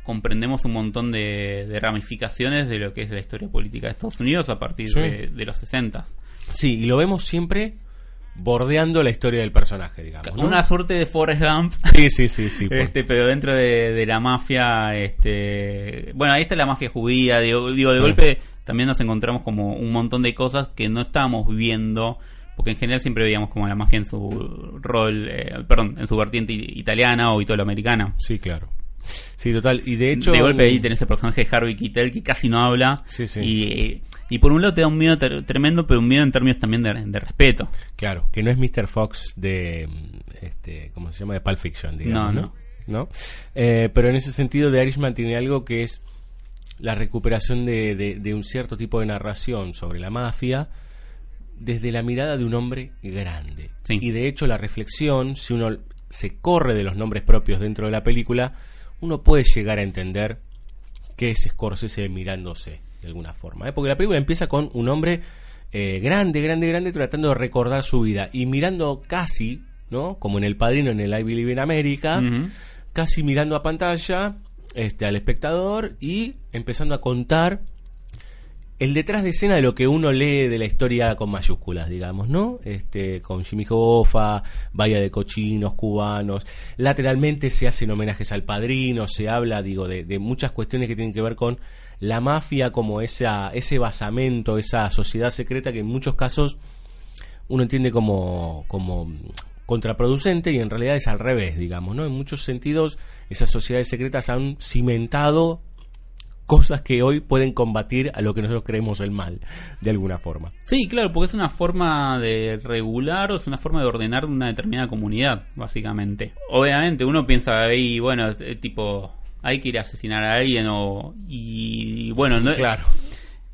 comprendemos un montón de, de ramificaciones de lo que es la historia política de Estados Unidos a partir Sí. de, de los 60. Sí, y lo vemos siempre bordeando la historia del personaje, digamos. ¿no? Una suerte de Forrest Gump. Sí, sí, sí, sí. por- Este, pero dentro de, de la mafia, este, bueno, ahí está la mafia judía, digo, digo de Sí. golpe también nos encontramos como un montón de cosas que no estábamos viendo, porque en general siempre veíamos como la mafia en su rol, eh, perdón, en su vertiente italiana o italoamericana. Sí, claro. Sí, total. Y de hecho. de golpe ahí tenés el personaje de Harvey Keitel que casi no habla. Sí, sí. Y, y por un lado te da un miedo tremendo, pero un miedo en términos también de, de respeto. Claro, que no es Mr. Fox de. mm, Este, ¿Cómo se llama? De Pulp Fiction, digamos. No, No, ¿No? Eh, pero en ese sentido, The Irishman tiene algo que es la recuperación de, de- de un cierto tipo de narración sobre la mafia desde la mirada de un hombre grande. Sí. Y de hecho, la reflexión, si uno se corre de los nombres propios dentro de la película, uno puede llegar a entender que es Scorsese mirándose de alguna forma. ¿eh? Porque la película empieza con un hombre eh, grande, grande, grande, tratando de recordar su vida y mirando casi, ¿no? Como en El Padrino, en el I Believe in America, casi mirando a pantalla este, al espectador y empezando a contar el detrás de escena de lo que uno lee de la historia con mayúsculas, digamos, ¿no? Este, con Jimmy Hoffa, Vaya de Cochinos, cubanos. Lateralmente se hacen homenajes al padrino, se habla, digo, de, de muchas cuestiones que tienen que ver con la mafia como esa, ese basamento, esa sociedad secreta que en muchos casos uno entiende como, como contraproducente y en realidad es al revés, digamos, ¿no? En muchos sentidos esas sociedades secretas han cimentado cosas que hoy pueden combatir a lo que nosotros creemos el mal, de alguna forma. Sí, claro, porque es una forma de regular o es una forma de ordenar una determinada comunidad, básicamente. Obviamente uno piensa ahí, bueno, eh, tipo, hay que ir a asesinar a alguien o... Y bueno, no, Claro.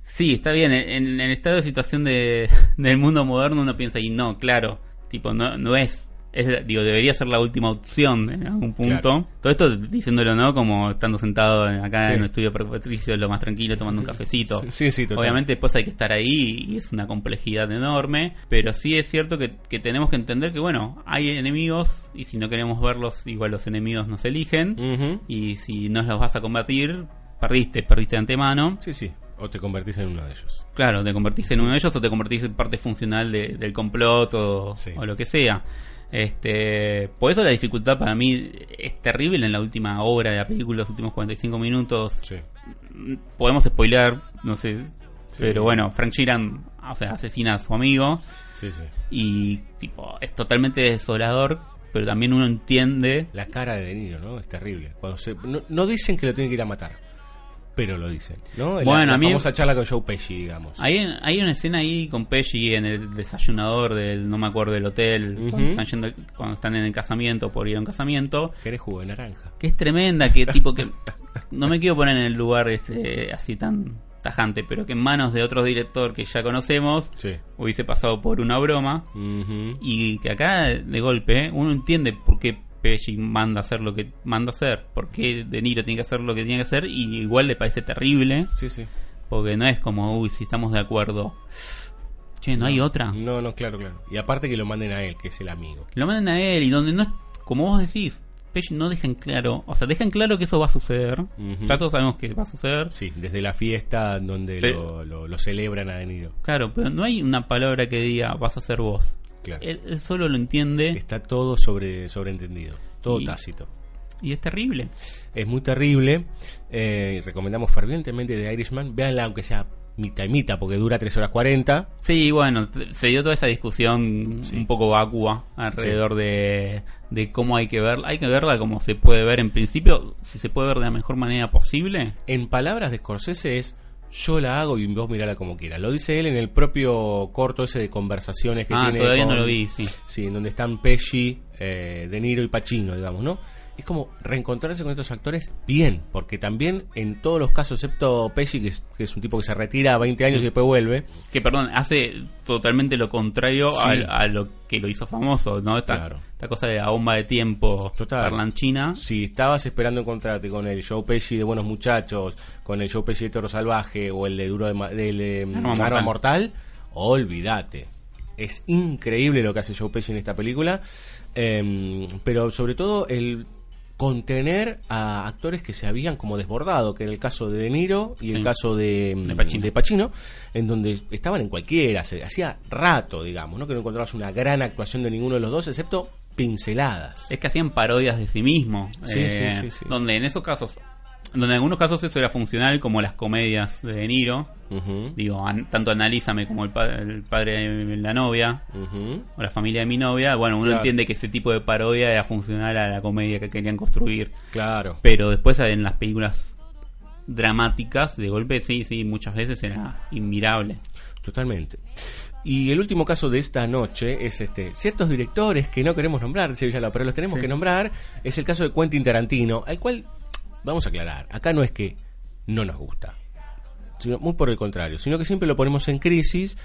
Sí, está bien. En, en el estado de situación de, del mundo moderno uno piensa, y no, claro, tipo, no, no es, es. Digo, debería ser la última opción en algún punto. Claro. Todo esto diciéndolo, ¿no? Como estando sentado en- acá Sí. en el estudio Patricio, lo más tranquilo, tomando un cafecito. Sí, sí, total. Obviamente después hay que estar ahí y es una complejidad enorme, pero sí es cierto que, que tenemos que entender que, bueno, hay enemigos y si no queremos verlos, igual los enemigos nos eligen y si no los vas a combatir, perdiste, perdiste de antemano. Sí, sí. O te convertís en uno de ellos. Claro, te convertís en uno de ellos o te convertís en parte funcional de- del complot o, Sí. o lo que sea. Este, por eso la dificultad para mí es terrible en la última hora de la película, los últimos 45 minutos. Sí. Podemos spoilear, no sé, Sí. pero bueno, Frank Sheeran, o sea, asesina a su amigo Sí, sí. y tipo es totalmente desolador, pero también uno entiende La cara de De Niro, ¿no? Es terrible. Cuando se, no, no dicen que lo tienen que ir a matar, pero lo dicen, Bueno, la a mí- famosa charla con Joe Pesci, digamos. Hay, hay una escena ahí con Pesci en el desayunador del, no me acuerdo, del hotel, cuando, están yendo, cuando están en el casamiento, por ir a un casamiento, ¿Querés jugo de naranja? que es tremenda, que tipo que... No me quiero poner en el lugar este así tan tajante, pero que en manos de otro director que ya conocemos, Sí. hubiese pasado por una broma, y que acá de golpe uno entiende por qué Pesci manda a hacer lo que manda a hacer, por qué De Niro tiene que hacer lo que tiene que hacer, y igual le parece terrible. Sí, sí. Porque no es como, uy, si estamos de acuerdo. Che, ¿no, hay otra? No, no, claro, claro. Y aparte que lo manden a él, que es el amigo. Lo manden a él y donde no es, como vos decís, Pesci no dejan claro, o sea, dejan claro que eso va a suceder. Ya todos sabemos que va a suceder. Sí, desde la fiesta donde Pero- lo, lo- lo celebran a De Niro. Claro, pero no hay una palabra que diga vas a ser vos. Claro. Él, él solo lo entiende Está todo sobre sobreentendido, todo Y- tácito. y es terrible. Es muy terrible. eh, recomendamos fervientemente The Irishman. Véanla aunque sea mitad y mitad, porque dura 3 horas 40. Sí, bueno, se dio toda esa discusión Sí. un poco vacua alrededor de, de cómo hay que verla. Hay que verla como se puede ver en principio, si se puede ver de la mejor manera posible. En palabras de Scorsese es yo la hago y vos mirala como quieras. Lo dice él en el propio corto ese de conversaciones que Ah, tiene. todavía con- no lo vi, sí. Sí, en donde están Pesci, eh, De Niro y Pacino, digamos, ¿no? Es como reencontrarse con estos actores bien, porque también en todos los casos, excepto Pesci, que es, que es un tipo que se retira a 20 años y después vuelve, Que, perdón, hace totalmente lo contrario Sí. a, lo que lo hizo famoso, ¿no? Esta, Claro. esta cosa de la bomba de tiempo parlanchina. si estabas esperando encontrarte con el Joe Pesci de Buenos Muchachos, con el Joe Pesci de Toro Salvaje o el de Duro de Ma- del eh, Arma Arma Mortal. Mortal, olvídate. Es increíble lo que hace Joe Pesci en esta película, em, pero sobre todo el contener a actores que se habían como desbordado, que era el caso de De Niro y el caso de, De Pacino. de Pacino, en donde estaban en cualquiera, se, hacía rato, digamos, ¿no? que no encontrabas una gran actuación de ninguno de los dos, excepto pinceladas. Es que hacían parodias de sí mismo. Sí, eh, sí, sí, sí. Donde en esos casos donde en algunos casos eso era funcional, como las comedias de De Niro. Digo, an- tanto Analízame como el, pa- el padre de la novia, o la familia de mi novia. Bueno, uno Claro. entiende que ese tipo de parodia era funcional a la comedia que querían construir. Claro. Pero después en las películas dramáticas, de golpe, sí, sí, muchas veces era inmirable. Totalmente. Y el último caso de esta noche es este ciertos directores que no queremos nombrar, dice pero los tenemos Sí. que nombrar. Es el caso de Quentin Tarantino, al cual vamos a aclarar. Acá no es que no nos gusta, sino muy por el contrario, sino que siempre lo ponemos en crisis.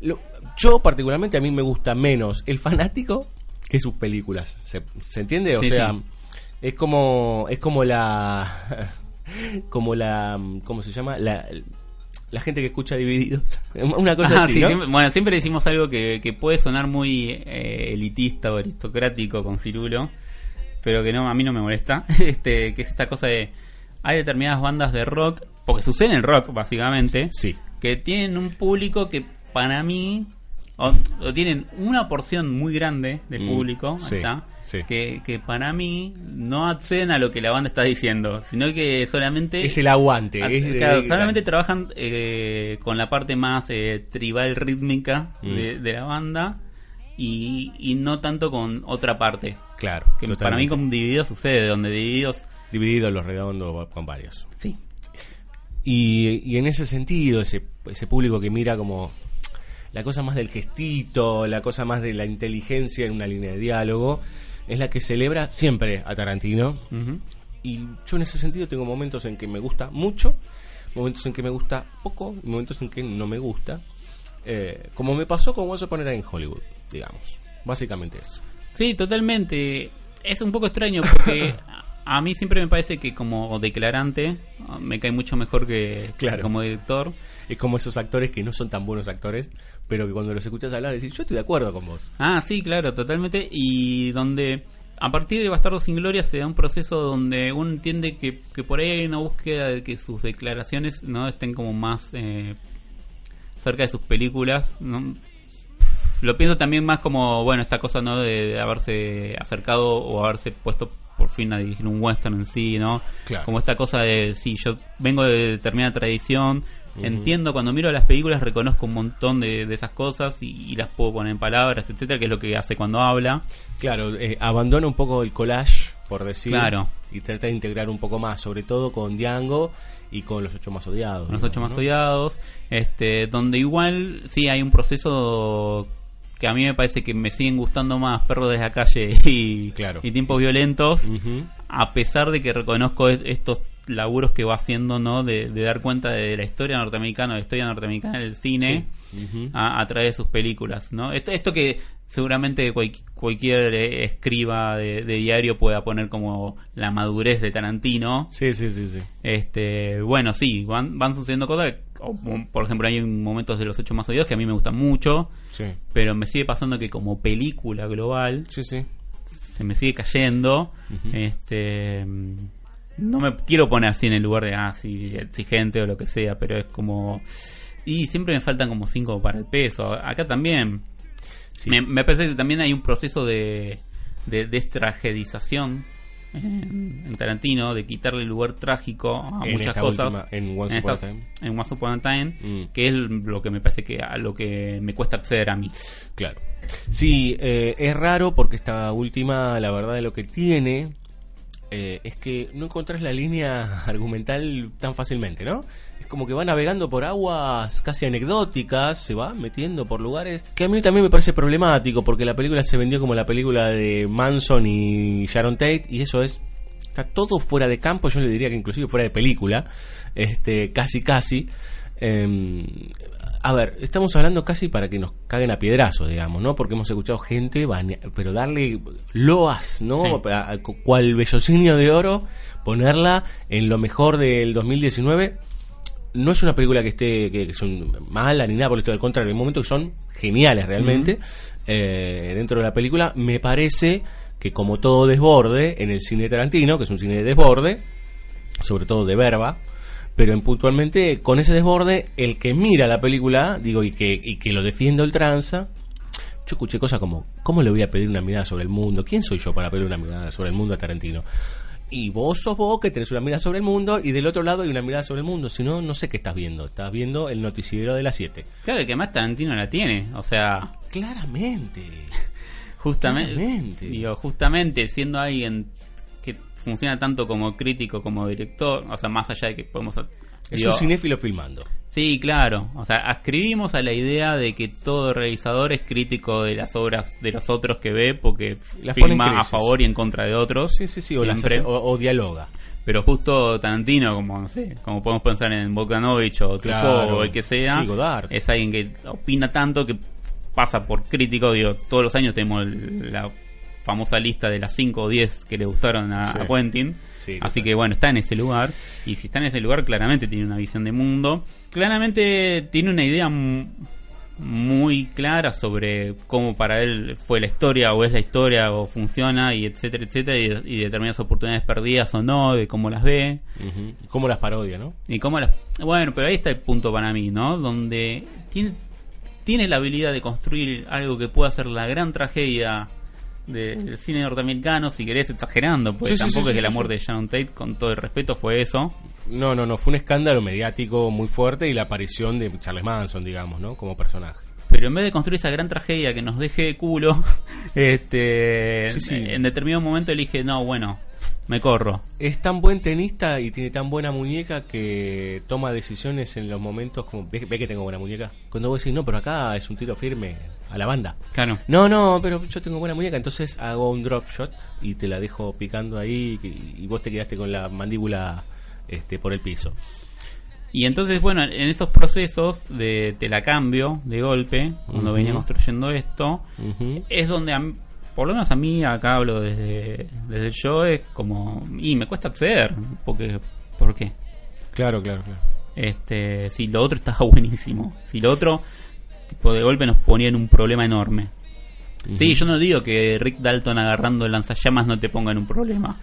Lo- yo particularmente a mí me gusta menos el fanático que sus películas. ¿Se, se entiende? O Sí, sea, sí. es como es como la como la ¿cómo se llama? La la gente que escucha divididos. Una cosa Ah, así, sí, ¿no? siempre- bueno, siempre decimos algo que, que puede sonar muy eh, elitista o aristocrático con Cirulo, pero que no a mí no me molesta. Este, que es esta cosa de hay determinadas bandas de rock, porque sucede en el rock básicamente, Sí. que tienen un público que para mí o, o tienen una porción muy grande del Mm, público, sí, está, sí. que, que para mí no acceden a lo que la banda está diciendo, sino que solamente Es el aguante. Es de- claro, de- solamente trabajan eh, con la parte más eh, tribal rítmica Mm. de, de la banda y, y no tanto con otra parte. Claro. Que para mí con Divididos sucede, donde Divididos... Divididos los redondos con varios. Sí. Y, y en ese sentido, ese, ese público que mira como la cosa más del gestito, la cosa más de la inteligencia en una línea de diálogo, es la que celebra siempre a Tarantino. Y yo en ese sentido tengo momentos en que me gusta mucho, momentos en que me gusta poco, y momentos en que no me gusta. Eh, como me pasó con Once Upon a en Hollywood, digamos. Básicamente eso. Sí, totalmente. Es un poco extraño porque a mí siempre me parece que como declarante ah, me cae mucho mejor que, Claro. que como director. Es como esos actores que no son tan buenos actores, pero que cuando los escuchas hablar decís, yo estoy de acuerdo con vos. Ah, sí, claro, totalmente. Y donde a partir de Bastardo sin Gloria se da un proceso donde uno entiende que, que por ahí hay una búsqueda de que sus declaraciones no estén como más eh, cerca de sus películas. ¿no? Lo pienso también más como, bueno, esta cosa no de, de haberse acercado o haberse puesto por fin a dirigir un western en sí, ¿no? Claro. Como esta cosa de, sí, yo vengo de determinada tradición, entiendo, cuando miro las películas reconozco un montón de, de esas cosas y, y las puedo poner en palabras, etcétera, que es lo que hace cuando habla. Claro, eh, abandona un poco el collage, por decir. Claro. Y trata de integrar un poco más, sobre todo con Django y con los ocho más odiados. Con los digamos, ocho más ¿no? odiados, este, donde igual sí hay un proceso que a mí me parece que me siguen gustando más Perros de la calle y, Claro. y Tiempos Violentos, a pesar de que reconozco es- estos laburos que va haciendo, ¿no? De, de dar cuenta de la historia norteamericana, de la historia norteamericana del cine Sí. A, a través de sus películas, ¿no? Esto, esto que seguramente cual- cualquier eh, escriba de, de diario pueda poner como la madurez de Tarantino, Sí, sí, sí, sí. este, bueno, sí, van, van sucediendo cosas. O, por ejemplo, hay momentos de los hechos más oídos que a mí me gustan mucho, Sí, pero me sigue pasando que como película global sí, sí. se me sigue cayendo. Este, no me quiero poner así en el lugar de ah, sí, exigente o lo que sea, pero es como y siempre me faltan como cinco para el peso. Acá también Sí. me, me parece que también hay un proceso de, de destragedización en, en Tarantino, de quitarle el lugar trágico a En muchas cosas. última- en Once Upon a Time. en Once Upon a Time, Mm. que es lo que me parece que a lo que me cuesta acceder a mí. Claro. Sí, eh, es raro porque esta última, la verdad de lo que tiene, eh, es que no encontrás la línea argumental tan fácilmente, ¿no? Como que va navegando por aguas casi anecdóticas, se va metiendo por lugares que a mí también me parece problemático porque la película se vendió como la película de Manson y Sharon Tate y eso es está todo fuera de campo, yo le diría que inclusive fuera de película, este casi casi. Em, a ver, estamos hablando casi para que nos caguen a piedrazos, digamos, ¿no? Porque hemos escuchado gente, pero darle loas, ¿no? Sí. A- a- cual bellocinio de oro, ponerla en lo mejor del 2019. No es una película que esté que, son mala ni nada por el estilo, al contrario, hay momentos que son geniales realmente eh, dentro de la película. Me parece que como todo desborde en el cine Tarantino, que es un cine de desborde, sobre todo de verba, pero en puntualmente con ese desborde, el que mira la película, digo, y que, y que lo defiende ultranza, yo escuché cosas como, ¿cómo le voy a pedir una mirada sobre el mundo? ¿Quién soy yo para pedir una mirada sobre el mundo a Tarantino? Y vos sos vos que tenés una mirada sobre el mundo y del otro lado hay una mirada sobre el mundo. Si no, no sé qué estás viendo. Estás viendo el noticiero de las 7. Claro, que más Tarantino la tiene. O sea, Claramente. justamente, Claramente. digo, justamente siendo alguien que funciona tanto como crítico como director, o sea, más allá de que podemos... Es digo, un cinéfilo filmando. Sí, claro. O sea, ascribimos a la idea de que todo realizador es crítico de las obras de los otros que ve porque Las filma a favor y en contra de otros. Sí, sí, sí. O, las Siempre. hace- o- o dialoga. Pero justo Tarantino, como no sé, como podemos pensar en Bogdanovich o Truffaut Claro. o el que sea, Sí, es alguien que opina tanto que pasa por crítico. Digo, todos los años tenemos la famosa lista de las 5 o 10 que le gustaron a, Sí. a Quentin. Sí, Así que bueno, está en ese lugar. Y si está en ese lugar, claramente tiene una visión de mundo. Claramente tiene una idea muy clara sobre cómo para él fue la historia o es la historia o funciona y etcétera, etcétera. Y, y determinadas oportunidades perdidas o no, de cómo las ve. Ujú. Como las parodia, ¿no? Y cómo las... Bueno, pero ahí está el punto para mí, ¿no? Donde tiene, tiene la habilidad de construir algo que pueda ser la gran tragedia del cine norteamericano, si querés exagerando, porque Sí, tampoco sí, es que la muerte de Sharon Tate, con todo el respeto, fue eso. No, no, no. Fue un escándalo mediático muy fuerte y la aparición de Charles Manson, digamos, ¿no? Como personaje. Pero en vez de construir esa gran tragedia que nos deje de culo, este, en determinado momento elige, no, bueno, me corro. Es tan buen tenista y tiene tan buena muñeca que toma decisiones en los momentos como... ¿Ve, ve que tengo buena muñeca? Cuando vos decís, no, pero acá es un tiro firme a la banda. Claro. No, no, pero yo tengo buena muñeca, entonces hago un drop shot y te la dejo picando ahí y, y vos te quedaste con la mandíbula este, por el piso. Y entonces, bueno, en esos procesos de te la cambio de golpe, cuando Ujú. venía construyendo esto, Ujú. es donde, a por lo menos a mí, acá hablo desde, desde el show, es como, y me cuesta acceder, porque, ¿por qué? Claro, claro, claro. Este, si lo otro estaba buenísimo, si lo otro, tipo, de golpe nos ponía en un problema enorme. Sí, yo no digo que Rick Dalton agarrando el lanzallamas no te ponga en un problema.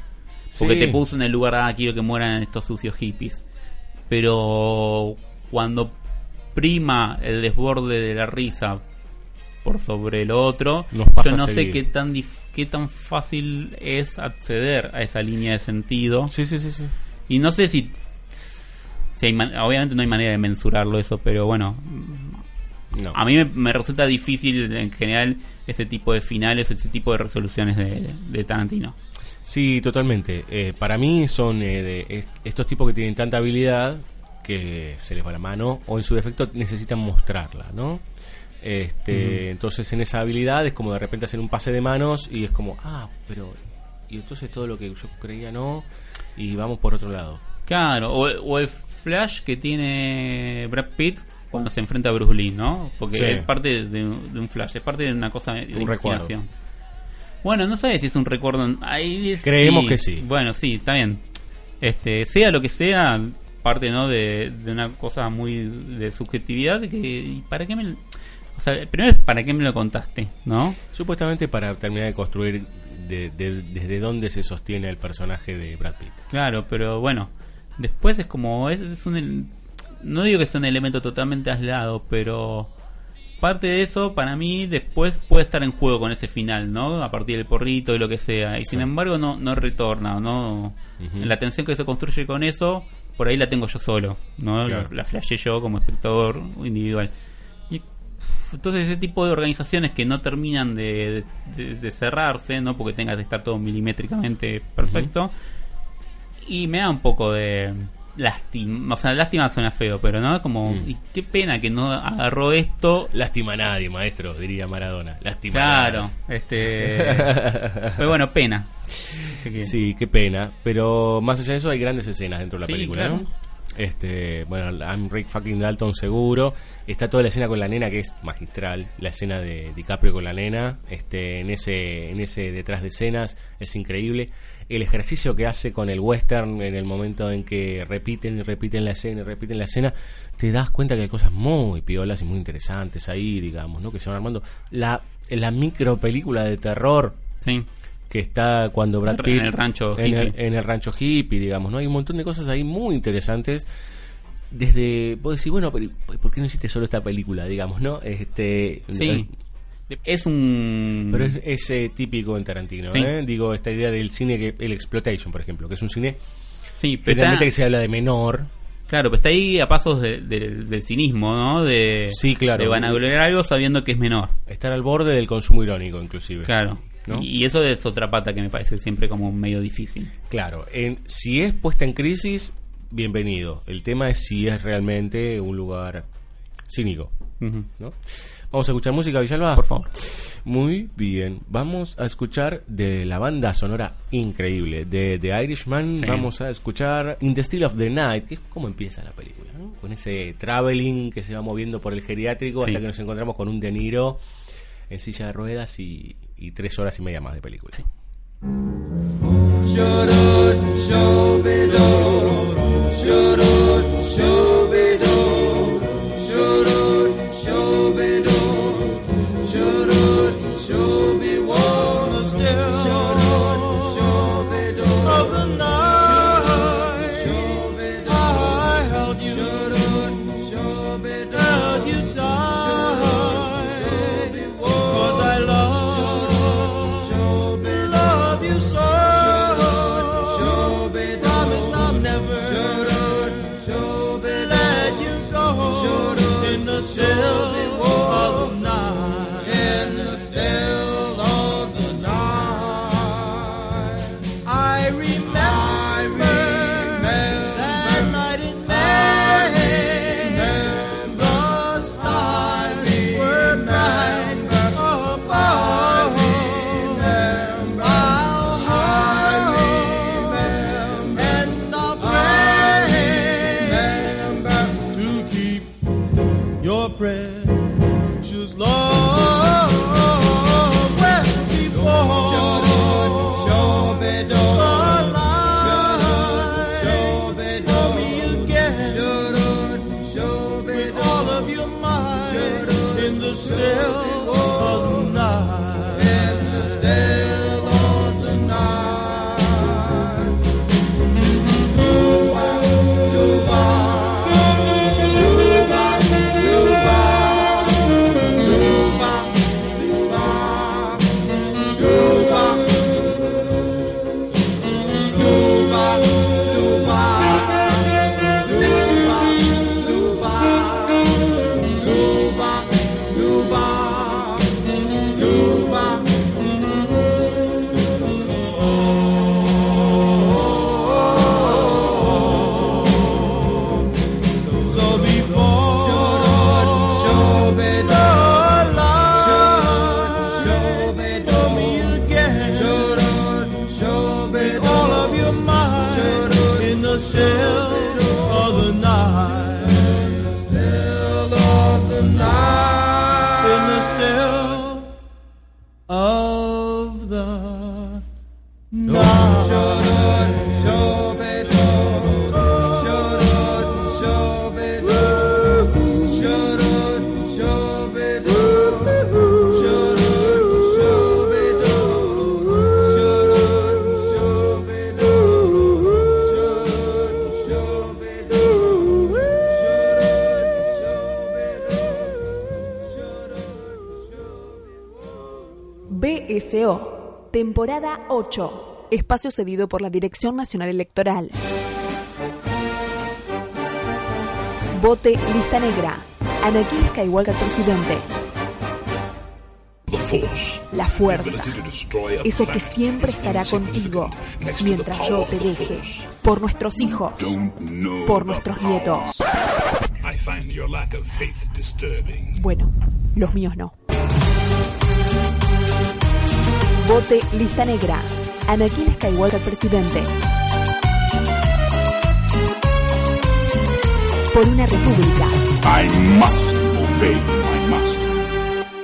Porque Sí. te puso en el lugar, ah, quiero que mueran estos sucios hippies. Pero cuando prima el desborde de la risa por sobre lo otro, yo no sé qué tan, qué tan fácil es acceder a esa línea de sentido. Sí, sí, sí, sí. Y no sé si... si hay obviamente no hay manera de mensurarlo eso, pero bueno, No. a mí me, me resulta difícil en general ese tipo de finales, ese tipo de resoluciones de, de Tarantino. Sí, totalmente. Eh, para mí son eh, de est- estos tipos que tienen tanta habilidad que se les va la mano o en su defecto necesitan mostrarla, ¿no? Este, Entonces en esa habilidad es como de repente hacer un pase de manos y es como, ah, pero... Y entonces todo lo que yo creía no y vamos por otro lado. Claro, o, o el flash que tiene Brad Pitt cuando se enfrenta a Bruce Lee, ¿no? Porque Sí. es parte de, un de un flash, es parte de una cosa de Un recuerdo. Bueno, no sé si es un recuerdo. Ahí es- Creemos que sí. Bueno, sí, está bien. Este, sea lo que sea, parte no de, de una cosa muy de subjetividad que ¿y para qué me o sea, primero es para qué me lo contaste, ¿no? Supuestamente para terminar de construir de- de- desde dónde se sostiene el personaje de Brad Pitt. Claro, pero bueno, después es como es, es un no digo que sea un elemento totalmente aislado, pero parte de eso para mí después puede estar en juego con ese final, ¿no? A partir del porrito y lo que sea. Y sin embargo no no retorna, no la tensión que se construye con eso, por ahí la tengo yo solo, ¿no? Claro. La, la flasheé yo como espectador individual. Entonces ese tipo de organizaciones que no terminan de, de- de cerrarse, ¿no? Porque tengas que estar todo milimétricamente perfecto. Y me da un poco de lástima. O sea, lástima suena feo, pero no como. Mm. Y qué pena que no agarró esto. Lástima a nadie, maestro, diría Maradona. Lástima a Claro, nadie. este. Pero bueno, pena. Sí, qué pena. Pero más allá de eso hay grandes escenas dentro de la Sí, película, claro. ¿no? Este, bueno, I'm Rick fucking Dalton seguro. Está toda la escena con la nena que es magistral. La escena de DiCaprio con la nena. Este, en ese, en ese detrás de escenas es increíble. El ejercicio que hace con el western en el momento en que repiten y repiten la escena y repiten la escena, te das cuenta que hay cosas muy piolas y muy interesantes ahí, digamos, ¿no? Que se van armando. La, la micro película de terror Sí. Que está cuando Brad En Pitt el rancho en el, hippie. en el rancho hippie, digamos, ¿no? Hay un montón de cosas ahí muy interesantes. Desde, vos decís, bueno, pero ¿por qué no hiciste solo esta película, digamos, no? Este, Sí. Es un. Pero es, es, eh, típico en Tarantino, Sí. ¿eh? Digo, esta idea del cine, que el exploitation, por ejemplo, que es un cine sí, pero está- que se habla de menor. Claro, pero está ahí a pasos de- de- del cinismo, ¿no? De, Sí, claro. De vanagloriar algo sabiendo que es menor. Estar al borde del consumo irónico, inclusive. Claro. ¿No? Y, eso es otra pata que me parece siempre como medio difícil. Claro, en, si es puesta en crisis, bienvenido. El tema es si es realmente un lugar cínico. ¿no? Vamos a escuchar música, Villalba. Por favor. Muy bien. Vamos a escuchar de la banda sonora increíble de The Irishman. Sí. Vamos a escuchar In the Still of the Night, que es como empieza la película, ¿no? Con ese traveling que se va moviendo por el geriátrico Sí. hasta que nos encontramos con un De Niro en silla de ruedas y, y tres horas y media más de película. 8, espacio cedido por la Dirección Nacional Electoral. Vote lista negra. Anakin Skywalker presidente. La fuerza. Eso que siempre estará contigo mientras yo te deje. Por nuestros hijos. Por nuestros nietos. Bueno, los míos no. Vote lista negra. Anakin Skywalker presidente. Por una república I must obey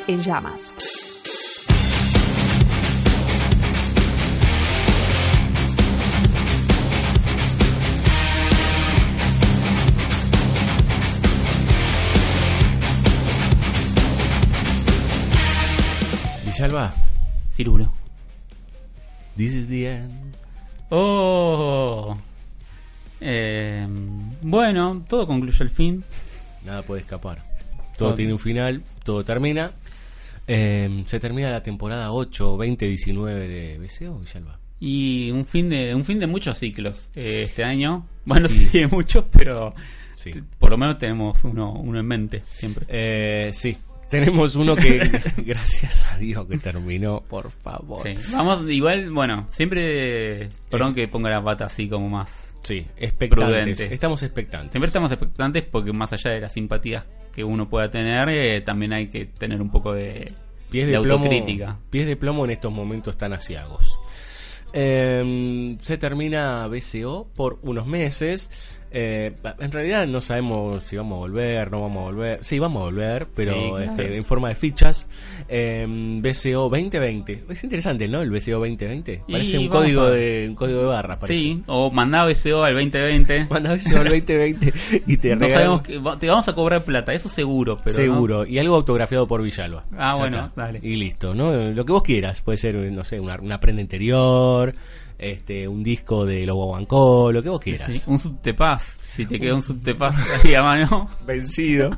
en llamas. Villalba, Cirulo. this is the end. Oh. Eh, bueno, todo concluye al fin. Nada puede escapar. Todo tiene un final, todo termina. Eh, se termina la temporada 8 2019 de BCO Villalba. Y un fin de un fin de muchos ciclos eh, este año. Bueno, Sí. sí, de muchos, pero Sí. por lo menos tenemos uno, uno en mente siempre. Eh, sí, tenemos uno que, gracias a Dios que terminó, por favor. Sí. Vamos, igual, bueno, siempre. Perdón que ponga la pata así como más. Sí, expectantes. Prudente. Estamos expectantes. Siempre estamos expectantes porque más allá de las simpatías que uno pueda tener, eh, también hay que tener un poco de, Pies de de, plomo, autocrítica. pies de plomo en estos momentos tan asiagos. Eh, se termina BCO por unos meses. Eh, en realidad no sabemos si vamos a volver, no vamos a volver. Sí, vamos a volver, pero Sí, claro. este, en forma de fichas. Eh, BCO 2020. Es interesante, ¿no? El BCO 2020. Y Parece un código, a- de, un código de barras. Parece. Sí, o mandá BCO al 2020. Manda BCO al 2020 y te no sabemos que va- te vamos a cobrar plata, eso seguro, pero no- Seguro, y algo autografiado por Villalba. Ah, Ya bueno, está. dale. Y listo, ¿no? Lo que vos quieras, puede ser, no sé, una, una prenda interior, este, un disco de Lobo Bancó, lo que vos quieras. Sí, un subtepaz. Si te queda un subtepaz ahí a mano. Vencido.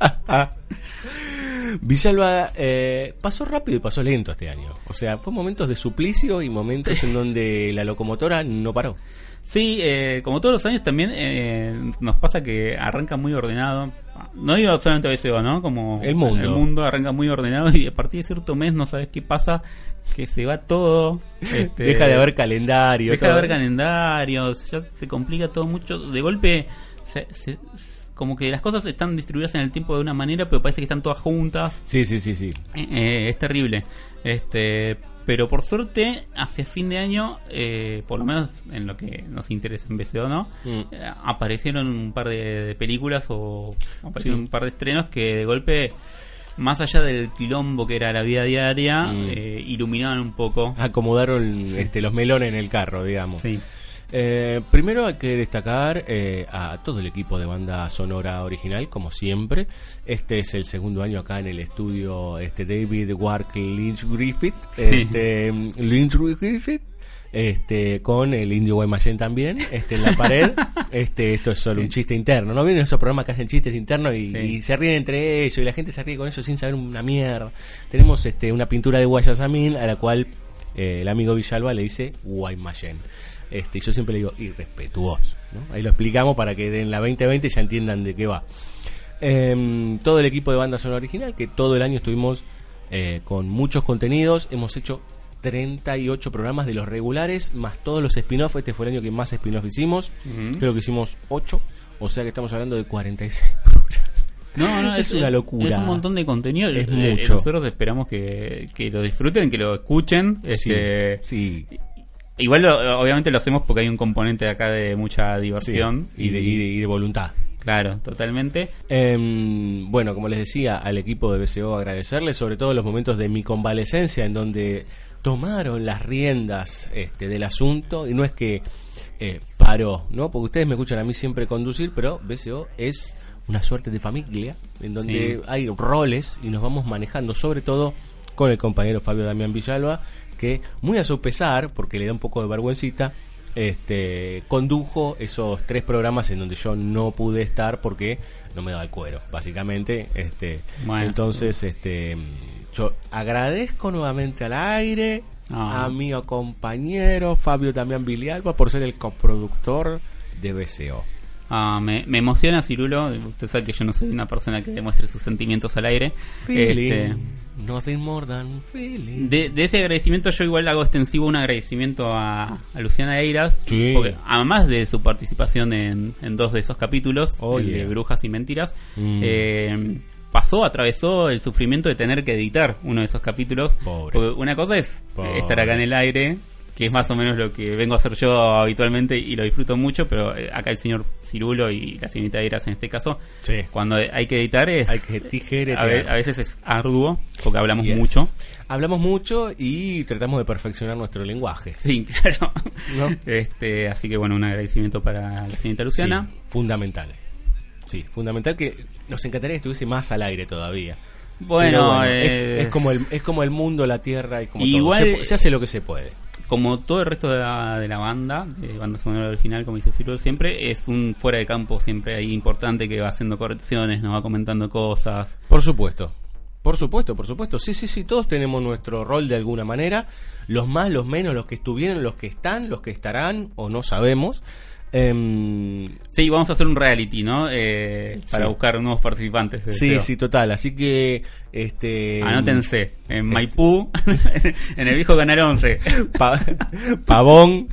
Villalba eh, pasó rápido y pasó lento este año. O sea, fue momentos de suplicio y momentos en donde la locomotora no paró. Sí, eh, como todos los años también eh, nos pasa que arranca muy ordenado. No digo solamente BCO, ¿no? Como El mundo. El mundo arranca muy ordenado y a partir de cierto mes no sabes qué pasa, que se va todo. este, Deja de haber calendario. Deja de haber calendarios, ya se complica todo mucho. De golpe, se- se- como que las cosas están distribuidas en el tiempo de una manera, pero parece que están todas juntas. Sí, sí, sí, sí. Eh, eh, es terrible. Este, pero por suerte, hacia fin de año, eh, por lo menos en lo que nos interesa en BCO, ¿no? Mm. Eh, aparecieron un par de, de películas o aparecieron un par de estrenos que de golpe, más allá del quilombo que era la vida diaria, Mm. eh, iluminaban un poco. Acomodaron este, los melones en el carro, digamos. Sí. Eh, primero hay que destacar eh, a todo el equipo de banda sonora original, como siempre. Este es el segundo año acá en el estudio este David Wark Lynch Griffith. Este, Lynch Griffith. Este, con el indio Guaymallén también, este, en la pared. Este, esto es solo un chiste interno. ¿No vienen esos programas que hacen chistes internos y, Sí. y se ríen entre ellos y la gente se ríe con eso sin saber una mierda? Tenemos este, una pintura de Guayasamín a la cual eh, el amigo Villalba le dice Guaymallén. Este, yo siempre le digo irrespetuoso. ¿no? Ahí lo explicamos para que en la 2020 ya entiendan de qué va. Em, todo el equipo de banda sonora original, que todo el año estuvimos eh, con muchos contenidos. Hemos hecho 38 programas de los regulares, más todos los spin-off. Este fue el año que más spin-off hicimos. Creo que hicimos 8. O sea que estamos hablando de 46 programas. No, no, Es una locura. Es un montón de contenido. Es Eh, mucho. Nosotros esperamos que, que lo disfruten, que lo escuchen. Este, sí. Igual, lo- obviamente, lo hacemos porque hay un componente acá de mucha diversión. Sí, y, de, y de- y de voluntad. Claro, totalmente. Em, bueno, como les decía, al equipo de BCO agradecerles, sobre todo los momentos de mi convalecencia, en donde tomaron las riendas este, del asunto, y no es que eh, paró, ¿no? Porque ustedes me escuchan a mí siempre conducir, pero BCO es una suerte de familia, en donde Sí. hay roles y nos vamos manejando, sobre todo con el compañero Fabio Damián Villalba, que muy a su pesar, porque le da un poco de vergüencita, este condujo esos tres programas en donde yo no pude estar porque no me daba el cuero, básicamente. Este, Bueno. entonces, este, yo agradezco nuevamente al aire Ah. a mi compañero Fabio Damián Villalba por ser el coproductor de BCO. Ah, me, me emociona, Cirulo. Usted sabe que yo no soy una persona que demuestre sus sentimientos al aire. Este, nothing more than feeling. de, de ese agradecimiento yo igual hago extensivo un agradecimiento a, a Luciana Eiras. Sí. Porque además de su participación en, en dos de esos capítulos, Oh, el yeah. de Brujas y Mentiras, Mm. eh, pasó, atravesó el sufrimiento de tener que editar uno de esos capítulos. Pobre. Porque una cosa es Pobre. estar acá en el aire, que es más o menos lo que vengo a hacer yo habitualmente y lo disfruto mucho, pero eh, acá el señor Cirulo y la señorita Eiras en este caso, Sí. cuando hay que editar es... Hay que tijeretear. a, a veces es arduo, porque hablamos Yes. mucho. Hablamos mucho y tratamos de perfeccionar nuestro lenguaje. Sí, claro. ¿No? Este, así que bueno, un agradecimiento para la señorita Luciana. Sí, fundamental. Sí, fundamental que nos encantaría que estuviese más al aire todavía. Bueno, eh, es, es como el, es como el mundo, la tierra y como Igual- todo. Se, se hace lo que se puede. Como todo el resto de la, de la banda, de banda sonora original, como dice Ciro siempre, es un fuera de campo siempre ahí importante que va haciendo correcciones, nos va comentando cosas. Por supuesto. Por supuesto, por supuesto. Sí, sí, sí, todos tenemos nuestro rol de alguna manera. Los más, los menos, los que estuvieron, los que están, los que estarán o no sabemos. Em, Sí, vamos a hacer un reality, ¿no? Eh, para Sí. buscar nuevos participantes. sí, SEO. sí, total. Así que, este... Anótense. En Maipú, en el viejo Canal 11. Pa- Pavón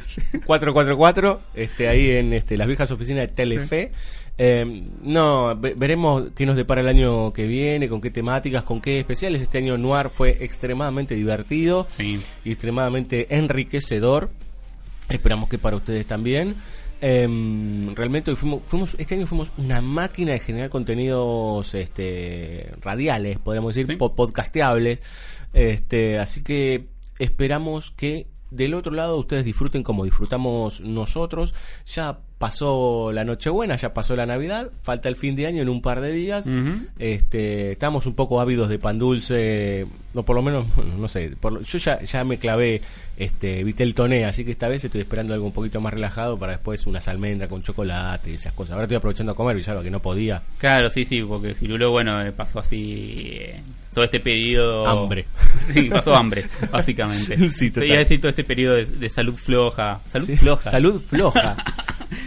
444, este, ahí en este, las viejas oficinas de Telefe. Eh, no, ve- veremos qué nos depara el año que viene, con qué temáticas, con qué especiales. Este año Noir fue extremadamente divertido Sí. y extremadamente enriquecedor. Esperamos que para ustedes también. Em, realmente hoy fuimos, fuimos, este año fuimos una máquina de generar contenidos este, radiales, podríamos decir, Sí. po- podcasteables. Este, así que esperamos que del otro lado ustedes disfruten como disfrutamos nosotros. Ya pasó la Nochebuena, ya pasó la Navidad, falta el fin de año en un par de días. Este, estamos un poco ávidos de pan dulce, no por lo menos, no sé, por lo- yo ya, ya me clavé este Vitel Toné, así que esta vez estoy esperando algo un poquito más relajado para después unas almendras con chocolate y esas cosas. Ahora estoy aprovechando a comer, Villalba, que no podía. Claro, sí, sí, porque Cirulo, bueno, pasó así eh, todo este periodo... Hambre. Sí, pasó hambre, básicamente. Sí, total. Decir todo este periodo de, de salud floja. Salud Sí, floja. Salud floja.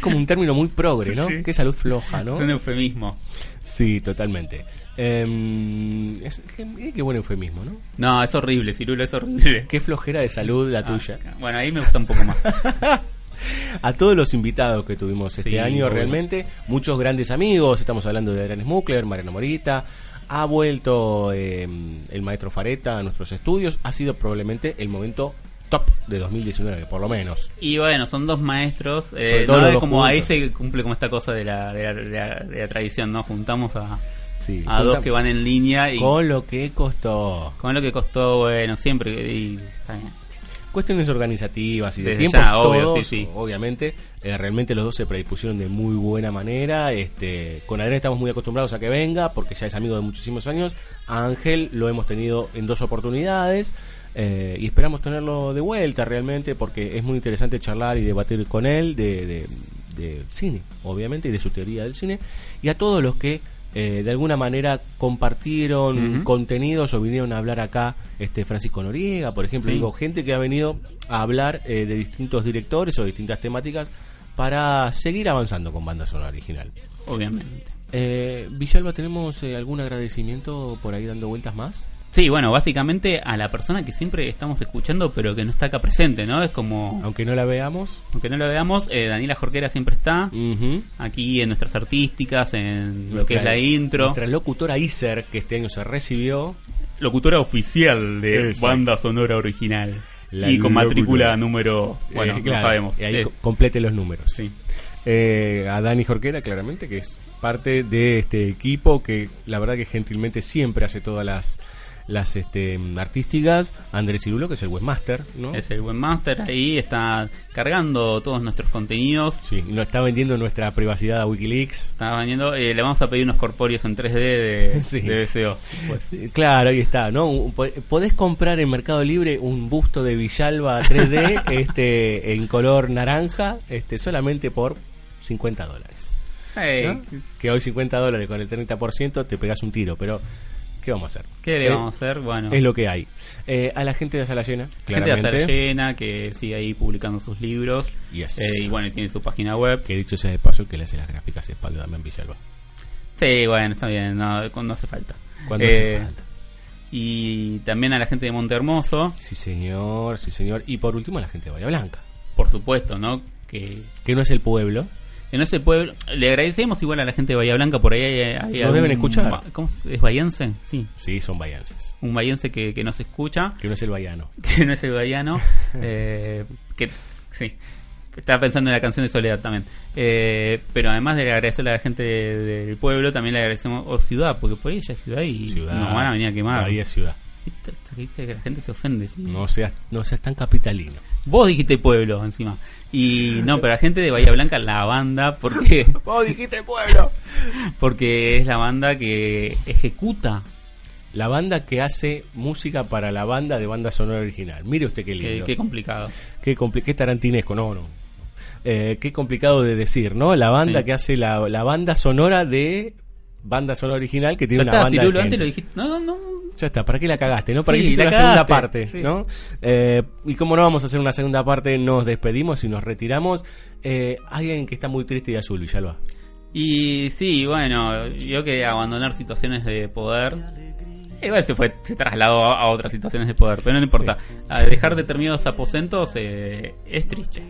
Como un término muy progre, ¿no? Sí. ¿Qué salud floja, no? Es un eufemismo. Sí, totalmente. Em, es- qué, qué buen eufemismo, ¿no? No, es horrible, Cirulo, es horrible. Qué flojera de salud la Ah, tuya. Bueno, ahí me gusta un poco más. a todos los invitados que tuvimos este Sí, año, realmente, muchos grandes amigos, estamos hablando de Adrián Smukler, Mariano Morita, ha vuelto eh, el maestro Fareta a nuestros estudios, ha sido probablemente el momento top de 2019, por lo menos. Y bueno, son dos maestros. eh, Sobre todo no como ahí juntos. se cumple como esta cosa de la, de la, de la- de la tradición, ¿no? Juntamos a, Sí, a dos que van en línea y con, Con lo que costó. lo que costó, bueno, siempre. Y está bien. Cuestiones organizativas y de tiempo, ya, obvio, todos, sí, sí. obviamente, eh, realmente los dos se predispusieron de muy buena manera. Este, con Adrián estamos muy acostumbrados a que venga, porque ya es amigo de muchísimos años. A Ángel lo hemos tenido en dos oportunidades. eh, y esperamos tenerlo de vuelta realmente, porque es muy interesante charlar y debatir con él de, de- de cine, obviamente, y de su teoría del cine. Y a todos los que eh, de alguna manera compartieron contenidos o vinieron a hablar acá, este Francisco Noriega, por ejemplo, Sí. digo, gente que ha venido a hablar eh, de distintos directores o distintas temáticas para seguir avanzando con banda sonora original. Obviamente. Eh, Villalba, ¿tenemos eh, algún agradecimiento por ahí dando vueltas más? Sí, bueno, básicamente a la persona que siempre estamos escuchando, pero que no está acá presente, ¿no? Es como, Aunque no la veamos. aunque no lo veamos, eh, Daniela Jorquera siempre está aquí en nuestras artísticas, en lo que es la intro. Nuestra locutora Iser, que este año se recibió. Locutora oficial de Exacto. banda sonora original. La y con locutora. matrícula número. Bueno, Eh, claro, no sabemos. y ahí Eh, co- complete los números. sí. Eh, a Dani Jorquera, claramente, que es parte de este equipo que la verdad que gentilmente siempre hace todas las las este, artísticas. Andrés Cirulo, que es el webmaster, ¿no? Es el webmaster ahí, está cargando todos nuestros contenidos. Sí, nos está vendiendo nuestra privacidad a Wikileaks. Está vendiendo, eh, le vamos a pedir unos corpóreos en 3D de, Sí. de BCO. Pues, Eh, Claro, ahí está, ¿no? Podés comprar en Mercado Libre un busto de Villalba 3D este, en color naranja este, solamente por 50 dólares. hey, ¿no? Que hoy 50 dólares con el 30% te pegas un tiro, pero ¿qué vamos a hacer? ¿Qué le Eh, vamos a hacer? Bueno, Es lo que hay. Eh, a la gente de Sala Llena, gente de claramente. Sala Llena que sigue ahí publicando sus libros. Yes. Eh, y bueno, tiene su página web. Que dicho sea de paso, el que le hace las gráficas es Pablo Damián Villalba. Sí, bueno, está bien, no, no hace falta. Cuando Eh, hace falta. Y también a la gente de Monte Hermoso, Sí, señor, sí, señor. Y por último, a la gente de Bahía Blanca. por supuesto, ¿no? Que, Que no es el pueblo. Que no se puede. Le agradecemos igual a la gente de Bahía Blanca, por ahí hay, hay Nos algún- deben escuchar. ¿Cómo ¿Es bahiense? Sí, Sí, son bahienses. un bahiense que, que nos escucha, Que no es el bahiano. que no es el bahiano, eh, que sí. Estaba pensando en la canción de Soledad también. Eh, pero además de agradecerle a la gente de- del pueblo, también le agradecemos o ciudad, porque por ahí ella es ciudad y Ciudad. nos van a venir a quemar. Bahía es ciudad. Viste, viste que la gente se ofende. ¿sí? No seas, no seas tan capitalino. Vos dijiste pueblo encima. Y no, pero la gente de Bahía Blanca, la banda, porque Vos dijiste pueblo. porque es la banda que ejecuta. La banda que hace música para la banda de banda sonora original. Mire usted qué Qué, lindo. qué complicado. Qué, compli- qué tarantinesco, no, no. Eh, qué complicado de decir, ¿no? La banda Sí. que hace la, la banda sonora de banda sonora original que tiene Ya una está, banda antes lo dijiste. No, no, no, Ya está, ¿para qué la cagaste? ¿No? ¿Para Sí, qué hiciste la una segunda parte? sí. ¿no? Eh, y como no vamos a hacer una segunda parte, nos despedimos y nos retiramos. Eh, alguien que está muy triste y azul, Villalba. Y sí, bueno, yo que abandonar situaciones de poder. Igual se fue, se trasladó a, a otras situaciones de poder, pero no importa. A dejar determinados aposentos eh, es triste.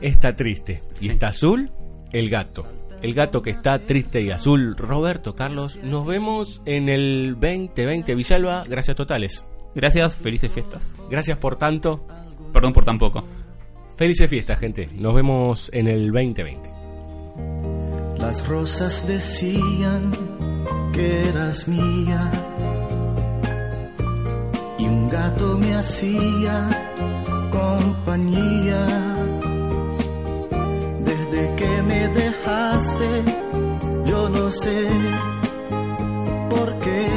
Está triste. Y está azul, el gato. El gato que está triste y azul. Roberto, Carlos, nos vemos en el 2020 Villalba. Gracias totales. Gracias, felices fiestas. Gracias por tanto. Perdón por tan poco. Felices fiestas, gente. Nos vemos en el 2020. Las rosas decían que eras mía y un gato me hacía compañía. Desde que me dejaste, yo no sé por qué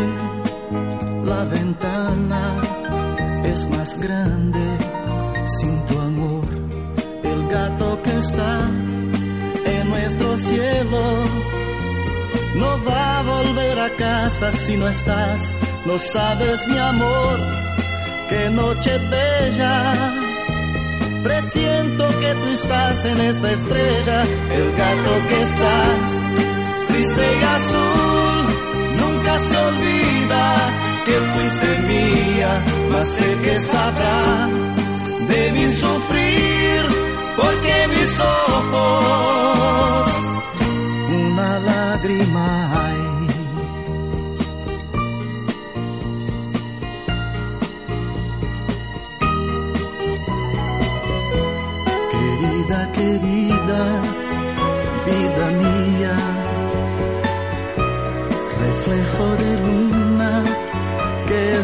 la ventana es más grande sin tu amor. El gato que está en nuestro cielo. No va a volver a casa si no estás, no sabes mi amor, qué noche bella. Presiento que tú estás en esa estrella, el gato que está triste y azul, nunca se olvida que fuiste mía, mas sé que sabrá de mi sufrir, porque mis ojos una lágrima hay.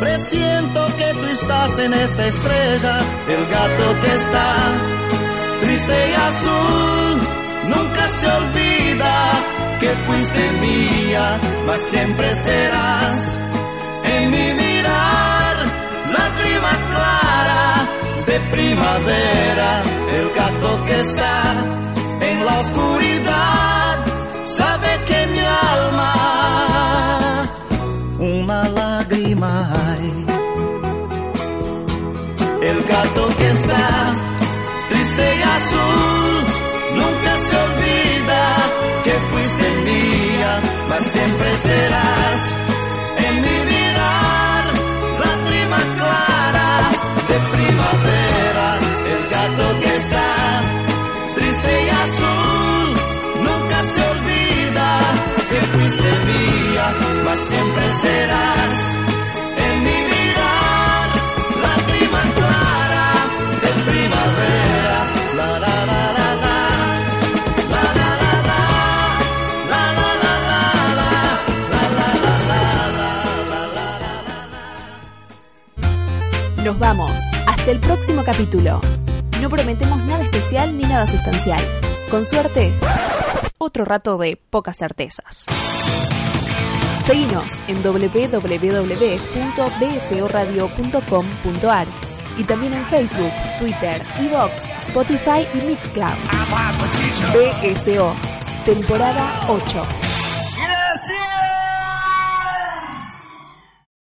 Presiento que tú estás en esa estrella, el gato que está triste y azul, nunca se olvida que fuiste mía, mas siempre serás en mi mirar, lágrima clara de primavera, el gato que está en la oscuridad, triste y azul, nunca se olvida que fuiste mía, mas siempre serás Vamos. Hasta el próximo capítulo. No prometemos nada especial ni nada sustancial. Con suerte, otro rato de pocas certezas. Seguinos en www.bsoradio.com.ar y también en Facebook, Twitter, Evox, Spotify y Mixcloud. BSO, temporada 8.